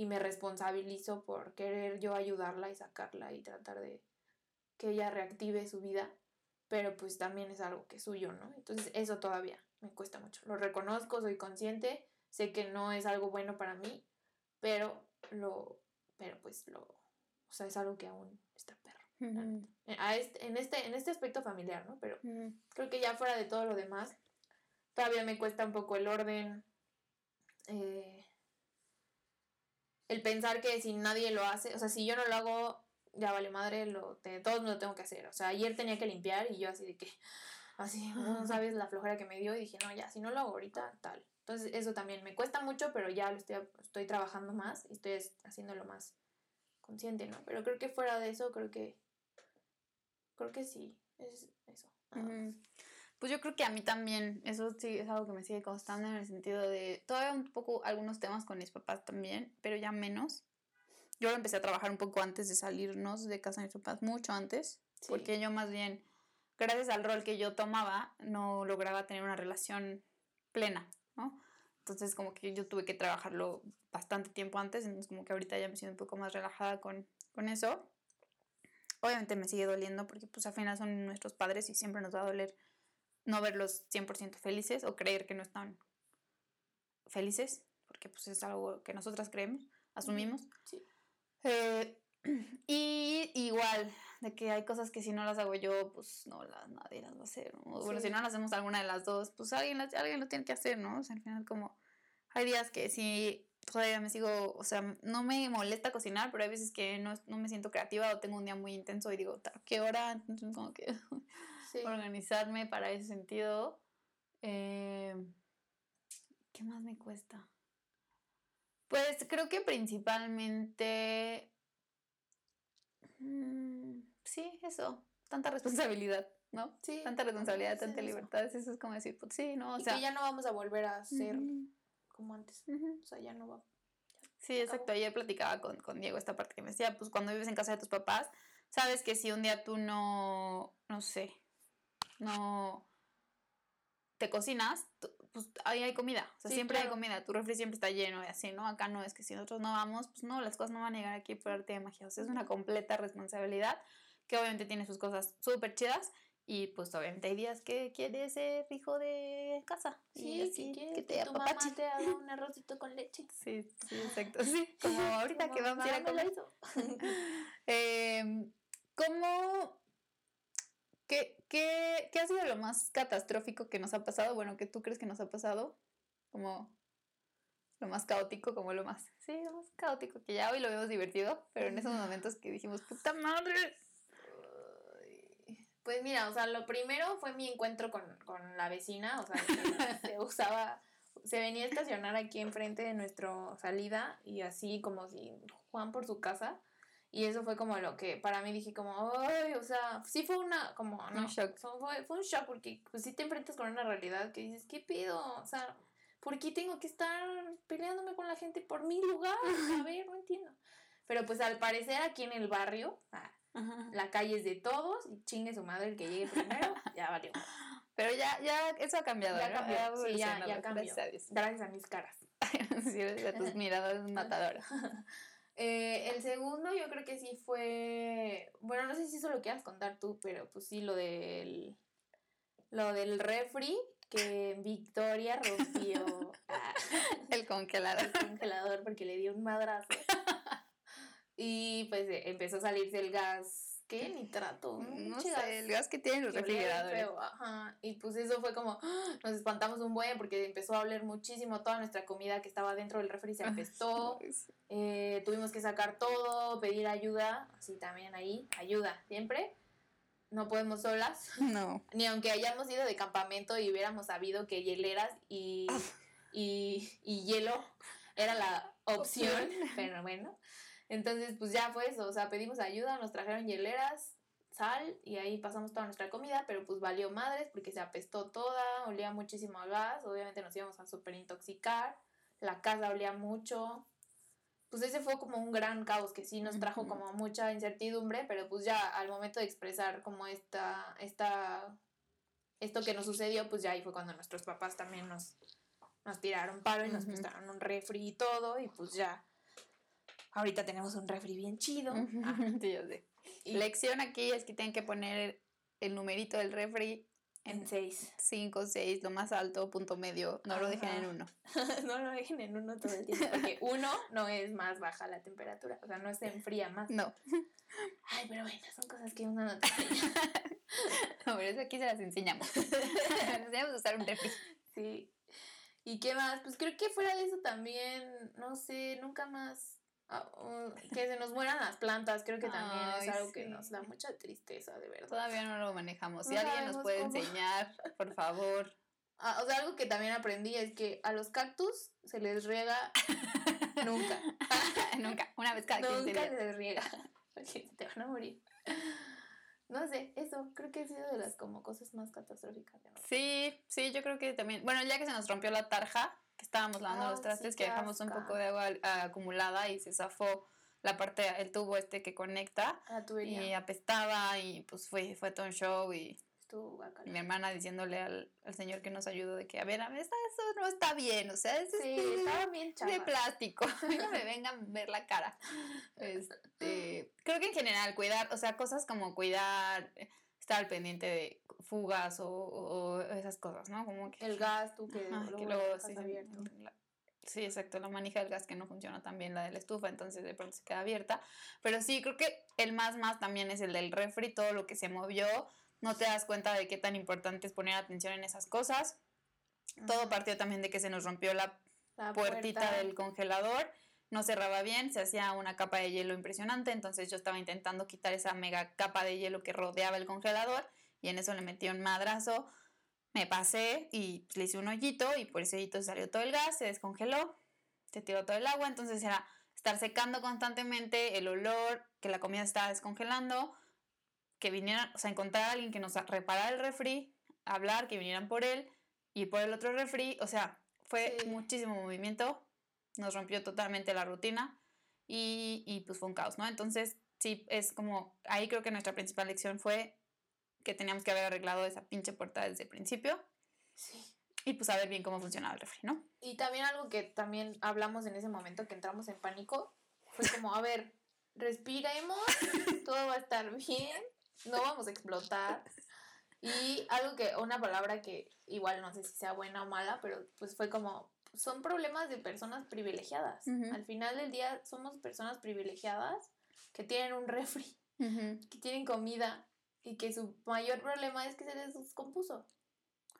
y me responsabilizo por querer yo ayudarla y sacarla y tratar de que ella reactive su vida, pero pues también es algo que es suyo, ¿no? Entonces eso todavía me cuesta mucho. Lo reconozco, soy consciente, sé que no es algo bueno para mí, pero lo, pero pues lo, o sea, es algo que aún está perro. A este, en, este, en este aspecto familiar, ¿no? Pero creo que ya fuera de todo lo demás, todavía me cuesta un poco el orden, eh, el pensar que si nadie lo hace, o sea, si yo no lo hago, ya vale madre, lo, te, todos lo tengo que hacer. O sea, ayer tenía que limpiar y yo así de que, así, no sabes la flojera que me dio y dije, no, ya, si no lo hago ahorita, tal. Entonces eso también me cuesta mucho, pero ya lo estoy, estoy trabajando más y estoy haciéndolo más consciente, ¿no? Pero creo que fuera de eso, creo que, creo que sí, es eso. Pues yo creo que a mí también, eso sí es algo que me sigue costando en el sentido de, todavía un poco algunos temas con mis papás también, pero ya menos. Yo lo empecé a trabajar un poco antes de salirnos de casa de mis papás, mucho antes, porque yo más bien, gracias al rol que yo tomaba, no lograba tener una relación plena, ¿no? Entonces como que yo tuve que trabajarlo bastante tiempo antes, entonces como que ahorita ya me siento un poco más relajada con, con eso. Obviamente me sigue doliendo porque pues al final son nuestros padres y siempre nos va a doler no verlos 100% felices o creer que no están felices, porque pues es algo que nosotras creemos, asumimos. Sí. Eh, y igual, de que hay cosas que si no las hago yo, pues no las, nadie las va a hacer. Bueno, si no las hacemos alguna de las dos, pues alguien, alguien lo tiene que hacer, ¿no? O sea, al final como hay días que sí todavía me sigo, o sea, no me molesta cocinar, pero hay veces que no, no me siento creativa o tengo un día muy intenso y digo, ¿qué hora? Entonces como que organizarme para ese sentido. Eh, ¿Qué más me cuesta? Pues creo que principalmente... Mm, sí, eso. Tanta responsabilidad, ¿no? Sí. Tanta responsabilidad, tanta libertad. Eso. es como decir, pues sí, ¿no? O y sea, que ya no vamos a volver a ser como antes. O sea, ya no va. sí, exacto. Ayer platicaba con, con Diego esta parte que me decía, pues cuando vives en casa de tus papás, sabes que si un día tú no, no sé, no te cocinas, pues ahí hay comida. O sea, siempre hay comida. Tu refri siempre está lleno y así, ¿no? Acá no es que si nosotros no vamos, pues no, las cosas no van a llegar aquí por arte de magia. O sea, es una completa responsabilidad que obviamente tiene sus cosas súper chidas. Y pues obviamente hay días que quieres ser hijo de casa. Sí, sí, que, te tu mamá te haga un arrocito con leche. Sí, sí, exacto. Sí, como ahorita que vamos a ir a comer. eh, ¿Cómo ¿Qué, qué, qué ha sido lo más catastrófico que nos ha pasado? Bueno, que tú crees que nos ha pasado como lo más caótico, como lo más, sí, lo más caótico, que ya hoy lo vemos divertido, pero en esos momentos que dijimos, puta madre. Pues mira, o sea, lo primero fue mi encuentro con, con la vecina, o sea, se usaba, se venía a estacionar aquí enfrente de nuestra salida y así como si Juan por su casa. Y eso fue como lo que para mí dije como, ay, o sea, sí fue una, como, no, Un shock. Fue, fue un shock porque pues sí te enfrentas con una realidad que dices, ¿qué pido? O sea, ¿por qué tengo que estar peleándome con la gente por mi lugar? A ver, no entiendo. Pero pues al parecer aquí en el barrio, ah, la calle es de todos y chingue su madre el que llegue primero, ya valió. Pero ya, ya, eso ha cambiado, Ya ¿no? cambió, sí, ya, ya cambió. Gracias a Dios. Gracias a mis caras. Sí, a tus miradas matadoras. Eh, el segundo yo creo que sí fue, bueno, no sé si eso lo quieras contar tú, pero pues sí, lo del, lo del refri que Victoria rompió El congelador. el congelador porque le dio un madrazo. Y pues eh, empezó a salirse el gas, ¿qué? Nitrato. No pinche sé, el gas que tienen los que refrigeradores. feo, ajá. Y pues eso fue como, ¡ah! nos espantamos un buen porque empezó a oler muchísimo toda nuestra comida que estaba dentro del refri se apestó. Ay, sí. Eh, tuvimos que sacar todo, pedir ayuda, así también ahí, ayuda, siempre. No podemos solas, No. ni aunque hayamos ido de campamento y hubiéramos sabido que hieleras y, y, y hielo era la opción, pero bueno. Entonces, pues ya fue eso, o sea, pedimos ayuda, nos trajeron hieleras, sal y ahí pasamos toda nuestra comida, pero pues valió madres porque se apestó toda, olía muchísimo a gas, obviamente nos íbamos a súper intoxicar, la casa olía mucho. Pues ese fue como un gran caos que sí nos trajo como mucha incertidumbre, pero pues ya al momento de expresar como esta, esta, esto que nos sucedió, pues ya ahí fue cuando nuestros papás también nos, nos tiraron paro y nos prestaron un refri y todo, y pues ya, ahorita tenemos un refri bien chido. Ah, Sí, yo sé. y Lección aquí es que tienen que poner el numerito del refri en seis. 5, 6, lo más alto, punto medio. No lo dejen en uno. no lo dejen en uno todo el tiempo, porque uno no es más baja la temperatura, o sea, no se enfría más. No. Ay, pero bueno, son cosas que uno no tiene. No, pero eso aquí se las enseñamos. Enseñamos a usar un refri. Sí. ¿Y qué más? Pues creo que fuera de eso también, no sé, nunca más. Ah, uh, que se nos mueran las plantas, creo que también Ay, es algo que nos da mucha tristeza, de verdad. Todavía no lo manejamos. Si No alguien nos puede cómo. enseñar, por favor. Ah, o sea, algo que también aprendí es que a los cactus se les riega nunca. Nunca. Una vez cada 15 Nunca se les riega. Porque te van a morir. No sé, eso creo que ha sido de las como cosas más catastróficas. de nosotros. Sí, sí, yo creo que también. Bueno, ya que se nos rompió la tarja, que estábamos lavando Ah, los trastes, sí, que dejamos un poco de agua acumulada y se zafó la parte, el tubo este que conecta. La tubería. Y apestaba y pues fue, fue todo un show y, Estuvo mi hermana diciéndole al, al señor que nos ayudó de que, a ver, a ver, eso no está bien, o sea, es Sí, este, estaba bien de plástico, no me vengan a ver la cara. Este, creo que en general cuidar, o sea, cosas como cuidar, estar pendiente de fugas o, o esas cosas, ¿no? Como que El gas, tú que luego que luego sí, abierto. la- sí, exacto, la manija del gas que no funciona tan bien, la de la estufa, entonces de pronto se queda abierta. Pero sí, creo que el más más también es el del refri, todo lo que se movió, no te das cuenta de qué tan importante es poner atención en esas cosas. Todo partió también de que se nos rompió la La puertita puerta. del congelador, no cerraba bien, se hacía una capa de hielo impresionante, entonces yo estaba intentando quitar esa mega capa de hielo que rodeaba el congelador y en eso le metí un madrazo, me pasé y pues, le hice un hoyito y por ese hoyito salió todo el gas, se descongeló, se tiró todo el agua, entonces era estar secando constantemente, el olor, que la comida estaba descongelando, que vinieran, o sea, encontrar a alguien que nos reparara el refri, hablar, que vinieran por él y por el otro refri, o sea, fue Sí. muchísimo movimiento, nos rompió totalmente la rutina y, y pues fue un caos, ¿no? Entonces, sí, es como, ahí creo que nuestra principal lección fue que teníamos que haber arreglado esa pinche puerta desde el principio Sí. y pues saber bien cómo funcionaba el refri, ¿no? Y también algo que también hablamos en ese momento que entramos en pánico fue como, a ver, respiremos, todo va a estar bien, no vamos a explotar. Y algo que, una palabra que igual no sé si sea buena o mala, pero pues fue como, son problemas de personas privilegiadas. Al final del día somos personas privilegiadas que tienen un refri, que tienen comida y que su mayor problema es que se les descompuso.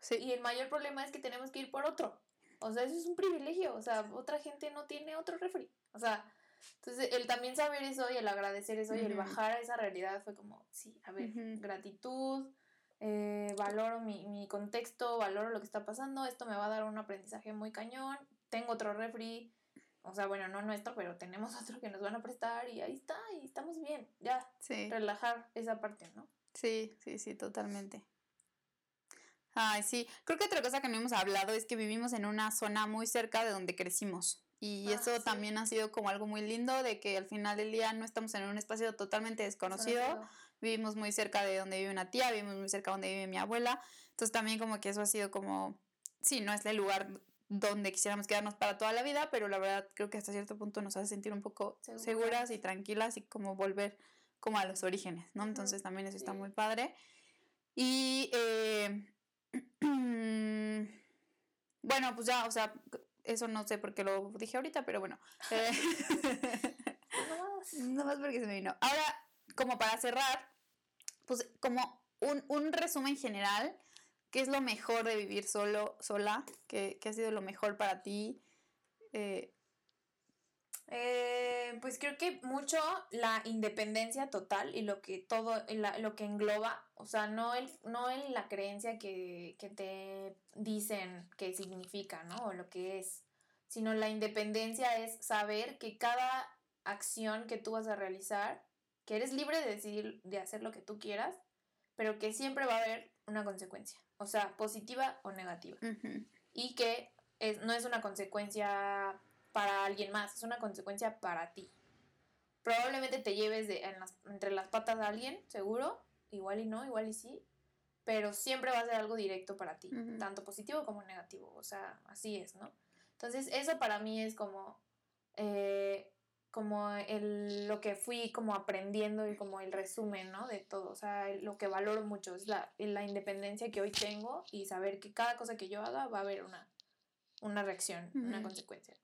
Sí. Y el mayor problema es que tenemos que ir por otro. O sea, eso es un privilegio. O sea, otra gente no tiene otro refri. O sea, entonces el también saber eso y el agradecer eso y el bajar a esa realidad fue como, sí, a ver, gratitud, eh, valoro mi, mi contexto, valoro lo que está pasando, esto me va a dar un aprendizaje muy cañón, tengo otro refri, o sea, bueno, no nuestro, pero tenemos otro que nos van a prestar y ahí está, y estamos bien, ya, relajar esa parte, ¿no? Sí, sí, sí, totalmente. Ay, sí, creo que otra cosa que no hemos hablado es que vivimos en una zona muy cerca de donde crecimos. Y ah, eso también ha sido como algo muy lindo de que al final del día no estamos en un espacio totalmente desconocido. Vivimos muy cerca de donde vive una tía, vivimos muy cerca de donde vive mi abuela. Entonces también como que eso ha sido como, sí, no es el lugar donde quisiéramos quedarnos para toda la vida, pero la verdad creo que hasta cierto punto nos hace sentir un poco seguras, y tranquilas y como volver como a los orígenes, ¿no? Entonces también eso está muy padre. Y eh, bueno, pues ya, o sea, eso no sé por qué lo dije ahorita, pero bueno. Eh, no más porque se me vino. Ahora, como para cerrar, pues como un, un resumen general, ¿qué es lo mejor de vivir solo, sola? ¿Qué, qué ha sido lo mejor para ti? Eh, eh, pues creo que mucho la independencia total y lo que todo, lo que engloba, o sea, no, el, no en la creencia que, que te dicen que significa, ¿no? O lo que es, sino la independencia es saber que cada acción que tú vas a realizar, que eres libre de decidir de hacer lo que tú quieras, pero que siempre va a haber una consecuencia, o sea, positiva o negativa. Y que es, no es una consecuencia para alguien más, es una consecuencia para ti. Probablemente te lleves de, entre las patas a alguien, seguro, igual y no, igual y sí, pero siempre va a ser algo directo para ti, tanto positivo como negativo, o sea, así es, ¿no? Entonces, eso para mí es como, eh, como el, lo que fui como aprendiendo y como el resumen, ¿no? De todo, o sea, lo que valoro mucho es la, la independencia que hoy tengo y saber que cada cosa que yo haga va a haber una, una reacción, una consecuencia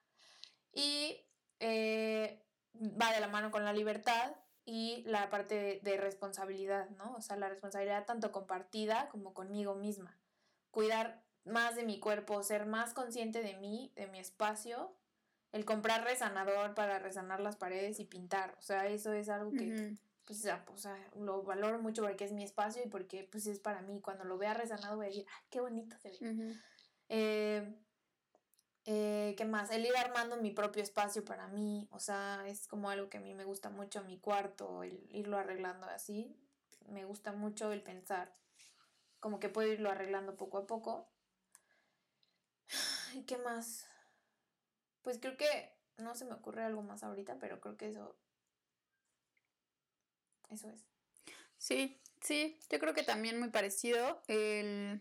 y eh, va de la mano con la libertad y la parte de, responsabilidad, ¿no? O sea, la responsabilidad tanto compartida como conmigo misma. Cuidar más de mi cuerpo, ser más consciente de mí, de mi espacio, el comprar resanador para resanar las paredes y pintar, o sea, eso es algo que, pues, o sea, lo valoro mucho porque es mi espacio y porque, pues, es para mí. Cuando lo vea resanado voy a decir, ¡ay, qué bonito se ve! Eh, ¿Qué más? El ir armando mi propio espacio para mí, o sea, es como algo que a mí me gusta mucho, mi cuarto, el irlo arreglando así. Me gusta mucho el pensar como que puedo irlo arreglando poco a poco. ¿Y qué más? Pues creo que no se me ocurre algo más ahorita, pero creo que eso eso es. Sí, sí, yo creo que también muy parecido el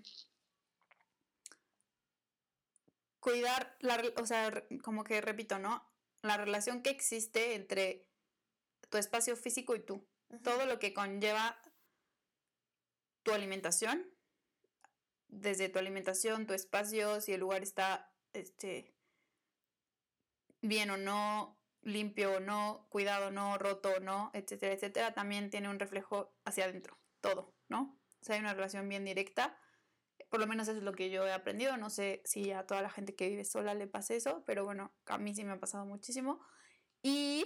cuidar, la, o sea, como que repito, ¿no? La relación que existe entre tu espacio físico y tú. Todo lo que conlleva tu alimentación, desde tu alimentación, tu espacio, si el lugar está este, bien o no, limpio o no, cuidado o no, roto o no, etcétera, etcétera, también tiene un reflejo hacia adentro, todo, ¿no? O sea, hay una relación bien directa por lo menos eso es lo que yo he aprendido. No sé si a toda la gente que vive sola le pasa eso, pero bueno, a mí sí me ha pasado muchísimo. Y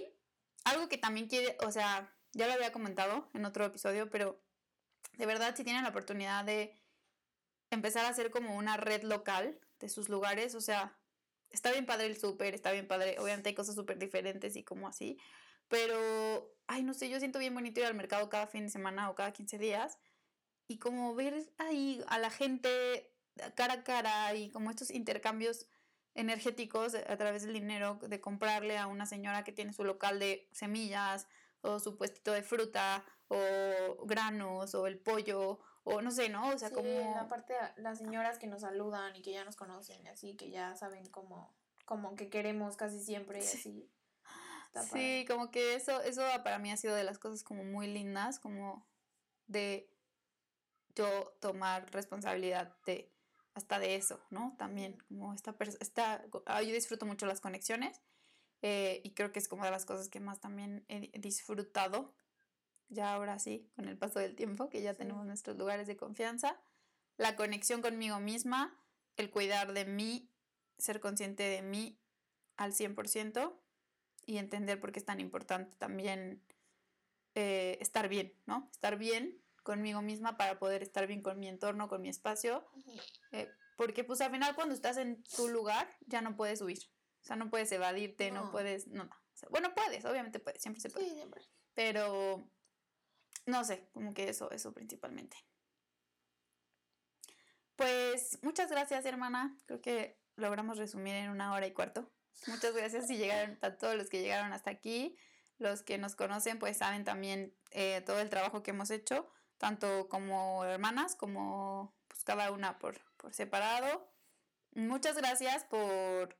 algo que también quiere, o sea, ya lo había comentado en otro episodio, pero de verdad si tienen la oportunidad de empezar a hacer como una red local de sus lugares, o sea, está bien padre el súper, está bien padre, obviamente hay cosas súper diferentes y como así, pero, ay, no sé, yo siento bien bonito ir al mercado cada fin de semana o cada 15 días y como ver ahí a la gente cara a cara y como estos intercambios energéticos a través del dinero de comprarle a una señora que tiene su local de semillas o su puestito de fruta o granos o el pollo o no sé, ¿no? O sea, como... aparte las señoras que nos saludan y que ya nos conocen y así, que ya saben cómo, como que queremos casi siempre y así. sí, como que eso, eso para mí ha sido de las cosas como muy lindas, como de yo tomar responsabilidad de hasta de eso, ¿no? También, como esta persona, ah, yo disfruto mucho las conexiones eh, y creo que es como de las cosas que más también he disfrutado, ya ahora sí, con el paso del tiempo, que ya tenemos nuestros lugares de confianza, la conexión conmigo misma, el cuidar de mí ser consciente de mí al 100% y entender por qué es tan importante también eh, estar bien, ¿no? Estar bien conmigo misma para poder estar bien con mi entorno, con mi espacio. Eh, porque pues al final cuando estás en tu lugar ya no puedes huir. O sea, no puedes evadirte, no, puedes... No, no. bueno, puedes, obviamente puedes, siempre se puede. Sí, siempre. Pero no sé, como que eso, eso principalmente. Pues muchas gracias, hermana. Creo que logramos resumir en una hora y cuarto. Muchas gracias si llegaron a todos los que llegaron hasta aquí. Los que nos conocen, pues saben también eh, todo el trabajo que hemos hecho, tanto como hermanas, como pues cada una por, por separado. Muchas gracias por,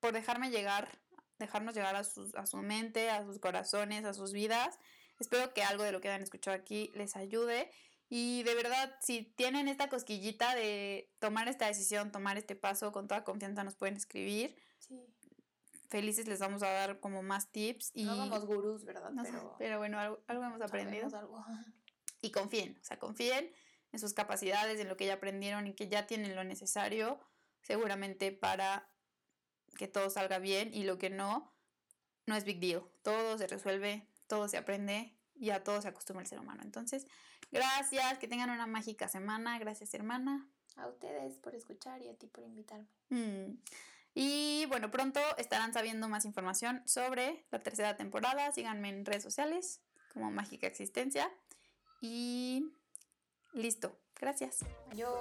por dejarme llegar, dejarnos llegar a, a su mente, a sus corazones, a sus vidas. Espero que algo de lo que han escuchado aquí les ayude. Y de verdad, si tienen esta cosquillita de tomar esta decisión, tomar este paso, con toda confianza nos pueden escribir. Sí. Felices les vamos a dar como más tips. Y... No somos gurús, ¿verdad? pero, pero bueno, algo, hemos aprendido. Algo. Y confíen, o sea, confíen en sus capacidades, en lo que ya aprendieron y que ya tienen lo necesario, seguramente para que todo salga bien y lo que no, no es big deal. Todo se resuelve todo se aprende y a todo se acostumbra el ser humano. Entonces, gracias, que tengan una mágica semana. Gracias, hermana. A ustedes por escuchar y a ti por invitarme. Mm. Y bueno, pronto estarán sabiendo más información sobre la tercera temporada. Síganme en redes sociales como Mágica Existencia. Y listo. Gracias. Adiós.